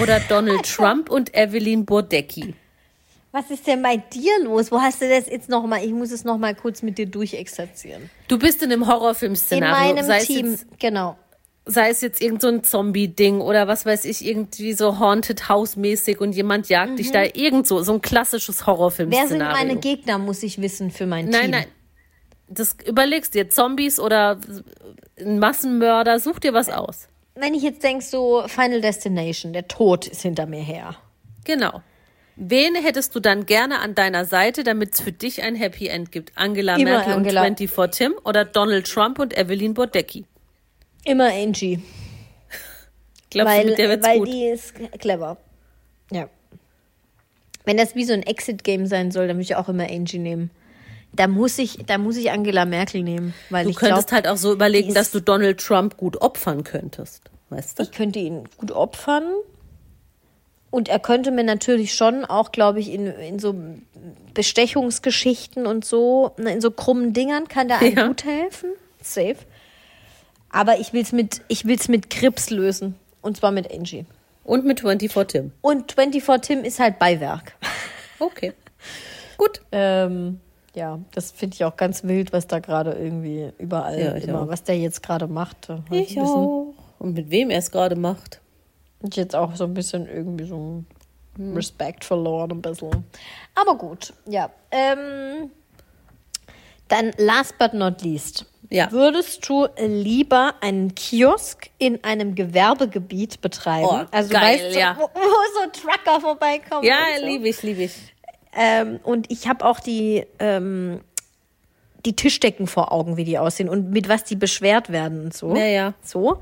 Speaker 3: oder *laughs* Donald Trump und Evelyn Burdecki?
Speaker 2: Was ist denn bei dir los? Wo hast du das jetzt nochmal? Ich muss es nochmal kurz mit dir durchexerzieren.
Speaker 3: Du bist in einem
Speaker 2: In
Speaker 3: Horrorfilm-Szenario.
Speaker 2: meinem
Speaker 3: sei es
Speaker 2: Team,
Speaker 3: Jetzt,
Speaker 2: genau.
Speaker 3: Sei es jetzt irgend so ein Zombie-Ding oder was weiß ich, irgendwie so Haunted House-mäßig und jemand jagt dich da irgend so, so ein klassisches
Speaker 2: Mhm. Wer
Speaker 3: Horrorfilm-Szenario.
Speaker 2: sind meine Gegner, muss ich wissen für mein
Speaker 3: Nein,
Speaker 2: Team.
Speaker 3: nein. Das überlegst dir Zombies oder ein Massenmörder, such dir was aus.
Speaker 2: Wenn ich jetzt denke, so Final Destination, der Tod ist hinter mir her.
Speaker 3: Genau. Wen hättest du dann gerne an deiner Seite, damit es für dich ein Happy End gibt? Angela
Speaker 2: Immer
Speaker 3: Merkel
Speaker 2: Angela.
Speaker 3: und 24 Tim oder Donald Trump und Evelyn Burdecki?
Speaker 2: Immer Angie.
Speaker 3: Glaubst du,
Speaker 2: weil
Speaker 3: mit der wird's
Speaker 2: weil
Speaker 3: gut?
Speaker 2: die ist clever. Ja. Wenn das wie so ein Exit-Game sein soll, dann würde ich auch immer Angie nehmen. Da muss ich, da muss ich Angela Merkel nehmen, weil
Speaker 3: Du
Speaker 2: ich
Speaker 3: könntest
Speaker 2: glaube,
Speaker 3: halt auch so überlegen, dass du Donald Trump gut opfern könntest. Weißt du?
Speaker 2: ich könnte ihn gut opfern. Und er könnte mir natürlich schon auch, glaube ich, in, in so Bestechungsgeschichten und so, in so krummen Dingern kann der einem
Speaker 3: Ja.
Speaker 2: gut helfen. Safe. Aber ich will es mit, ich will's mit Grips lösen. Und zwar mit Angie.
Speaker 3: Und mit 24 Tim.
Speaker 2: Und 24 Tim ist halt Beiwerk.
Speaker 3: Okay. Gut. *laughs*
Speaker 2: Ähm, ja, das finde ich auch ganz wild, was da gerade irgendwie überall
Speaker 3: Ja,
Speaker 2: immer,
Speaker 3: auch.
Speaker 2: was der jetzt gerade macht.
Speaker 3: Ich
Speaker 2: ein
Speaker 3: auch. Und mit wem er es gerade macht.
Speaker 2: ich jetzt auch so ein bisschen irgendwie so
Speaker 3: Hm.
Speaker 2: Respekt verloren, ein bisschen. Aber gut, ja. Ähm, dann last but not least.
Speaker 3: Ja.
Speaker 2: Würdest du lieber einen Kiosk in einem Gewerbegebiet betreiben?
Speaker 3: Oh,
Speaker 2: also
Speaker 3: geil,
Speaker 2: du weißt, so,
Speaker 3: ja.
Speaker 2: wo, wo so Trucker vorbeikommen.
Speaker 3: Ja,
Speaker 2: so.
Speaker 3: liebe ich, liebe ich.
Speaker 2: Ähm, und ich habe auch die, ähm, die Tischdecken vor Augen, wie die aussehen und mit was die beschwert werden und so.
Speaker 3: Ja, ja.
Speaker 2: So.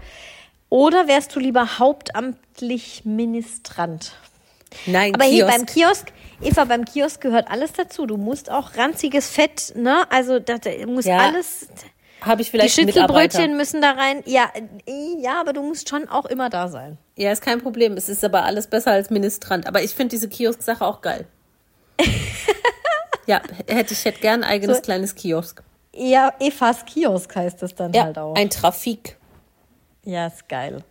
Speaker 2: Oder wärst du lieber hauptamtlich Ministrant?
Speaker 3: Nein,
Speaker 2: Aber hier
Speaker 3: Kiosk.
Speaker 2: beim Kiosk, Eva, beim Kiosk gehört alles dazu. Du musst auch ranziges Fett, ne? Also da, da muss
Speaker 3: Ja,
Speaker 2: alles.
Speaker 3: Habe ich
Speaker 2: Die
Speaker 3: vielleicht Mitarbeiter.
Speaker 2: Schnitzelbrötchen müssen da rein. Ja, ja, aber du musst schon auch immer da sein.
Speaker 3: Ja, ist kein Problem. Es ist aber alles besser als Ministrant. Aber ich finde diese Kiosk-Sache auch geil. *laughs* ja, hätte ich hätte gern ein eigenes
Speaker 2: So.
Speaker 3: kleines Kiosk.
Speaker 2: Ja, Evas Kiosk heißt es dann
Speaker 3: Ja,
Speaker 2: halt auch.
Speaker 3: ein Trafik.
Speaker 2: ja, ist geil.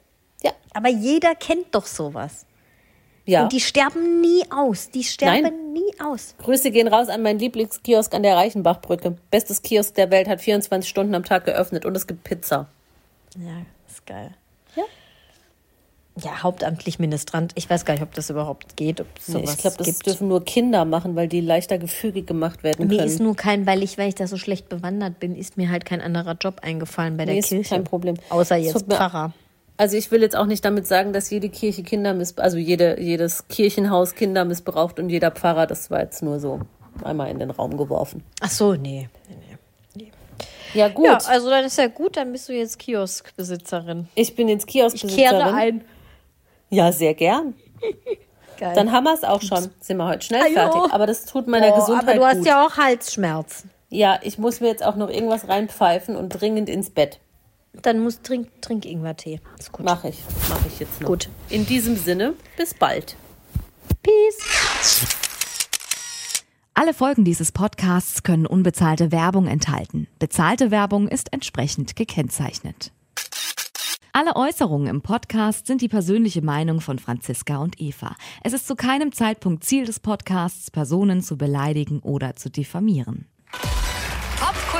Speaker 3: Ja.
Speaker 2: Aber jeder kennt doch sowas.
Speaker 3: Ja.
Speaker 2: Und die sterben nie aus. Die sterben
Speaker 3: Nein.
Speaker 2: nie aus.
Speaker 3: Grüße gehen raus an meinen Lieblingskiosk an der Reichenbachbrücke. Bestes Kiosk der Welt, hat 24 Stunden am Tag geöffnet und es gibt Pizza.
Speaker 2: Ja, ist geil.
Speaker 3: Ja.
Speaker 2: Ja, hauptamtlich Ministrant. Ich weiß gar nicht, ob das überhaupt geht, ob
Speaker 3: Nee, ich glaube, das
Speaker 2: gibt.
Speaker 3: dürfen nur Kinder machen, weil die leichter gefügig gemacht werden
Speaker 2: Mir
Speaker 3: können.
Speaker 2: ist nur kein, weil ich, weil ich da so schlecht bewandert bin, ist mir halt kein anderer Job eingefallen bei der
Speaker 3: Nee, ist
Speaker 2: Kirche.
Speaker 3: kein Problem.
Speaker 2: Außer jetzt
Speaker 3: mir-
Speaker 2: Pfarrer.
Speaker 3: Also ich will jetzt auch nicht damit sagen, dass jede Kirche Kinder miss also jede, jedes Kirchenhaus Kinder missbraucht und jeder Pfarrer, das war jetzt nur so einmal in den Raum geworfen.
Speaker 2: Ach so, nee. nee, nee.
Speaker 3: Ja gut,
Speaker 2: Ja, also dann ist ja gut, dann bist du jetzt Kioskbesitzerin.
Speaker 3: ich bin jetzt
Speaker 2: Ich kehre
Speaker 3: Kioskbesitzerin.
Speaker 2: ein.
Speaker 3: Ja, sehr gern. *laughs*
Speaker 2: Geil.
Speaker 3: Dann haben wir es auch schon. Sind wir heute schnell
Speaker 2: Ajo.
Speaker 3: fertig. Aber das tut meiner
Speaker 2: oh,
Speaker 3: Gesundheit
Speaker 2: aber du hast
Speaker 3: gut.
Speaker 2: ja auch Halsschmerzen.
Speaker 3: ja, ich muss mir jetzt auch noch irgendwas reinpfeifen und dringend ins Bett.
Speaker 2: Dann musst trink, trink Ingwertee. Ist gut.
Speaker 3: Mache ich. Mache ich jetzt noch.
Speaker 2: Gut.
Speaker 3: In diesem Sinne, bis bald.
Speaker 2: Peace.
Speaker 4: Alle Folgen dieses Podcasts können unbezahlte Werbung enthalten. Bezahlte Werbung ist entsprechend gekennzeichnet. Alle Äußerungen im Podcast sind die persönliche Meinung von Franziska und Eva. Es ist zu keinem Zeitpunkt Ziel des Podcasts, Personen zu beleidigen oder zu diffamieren.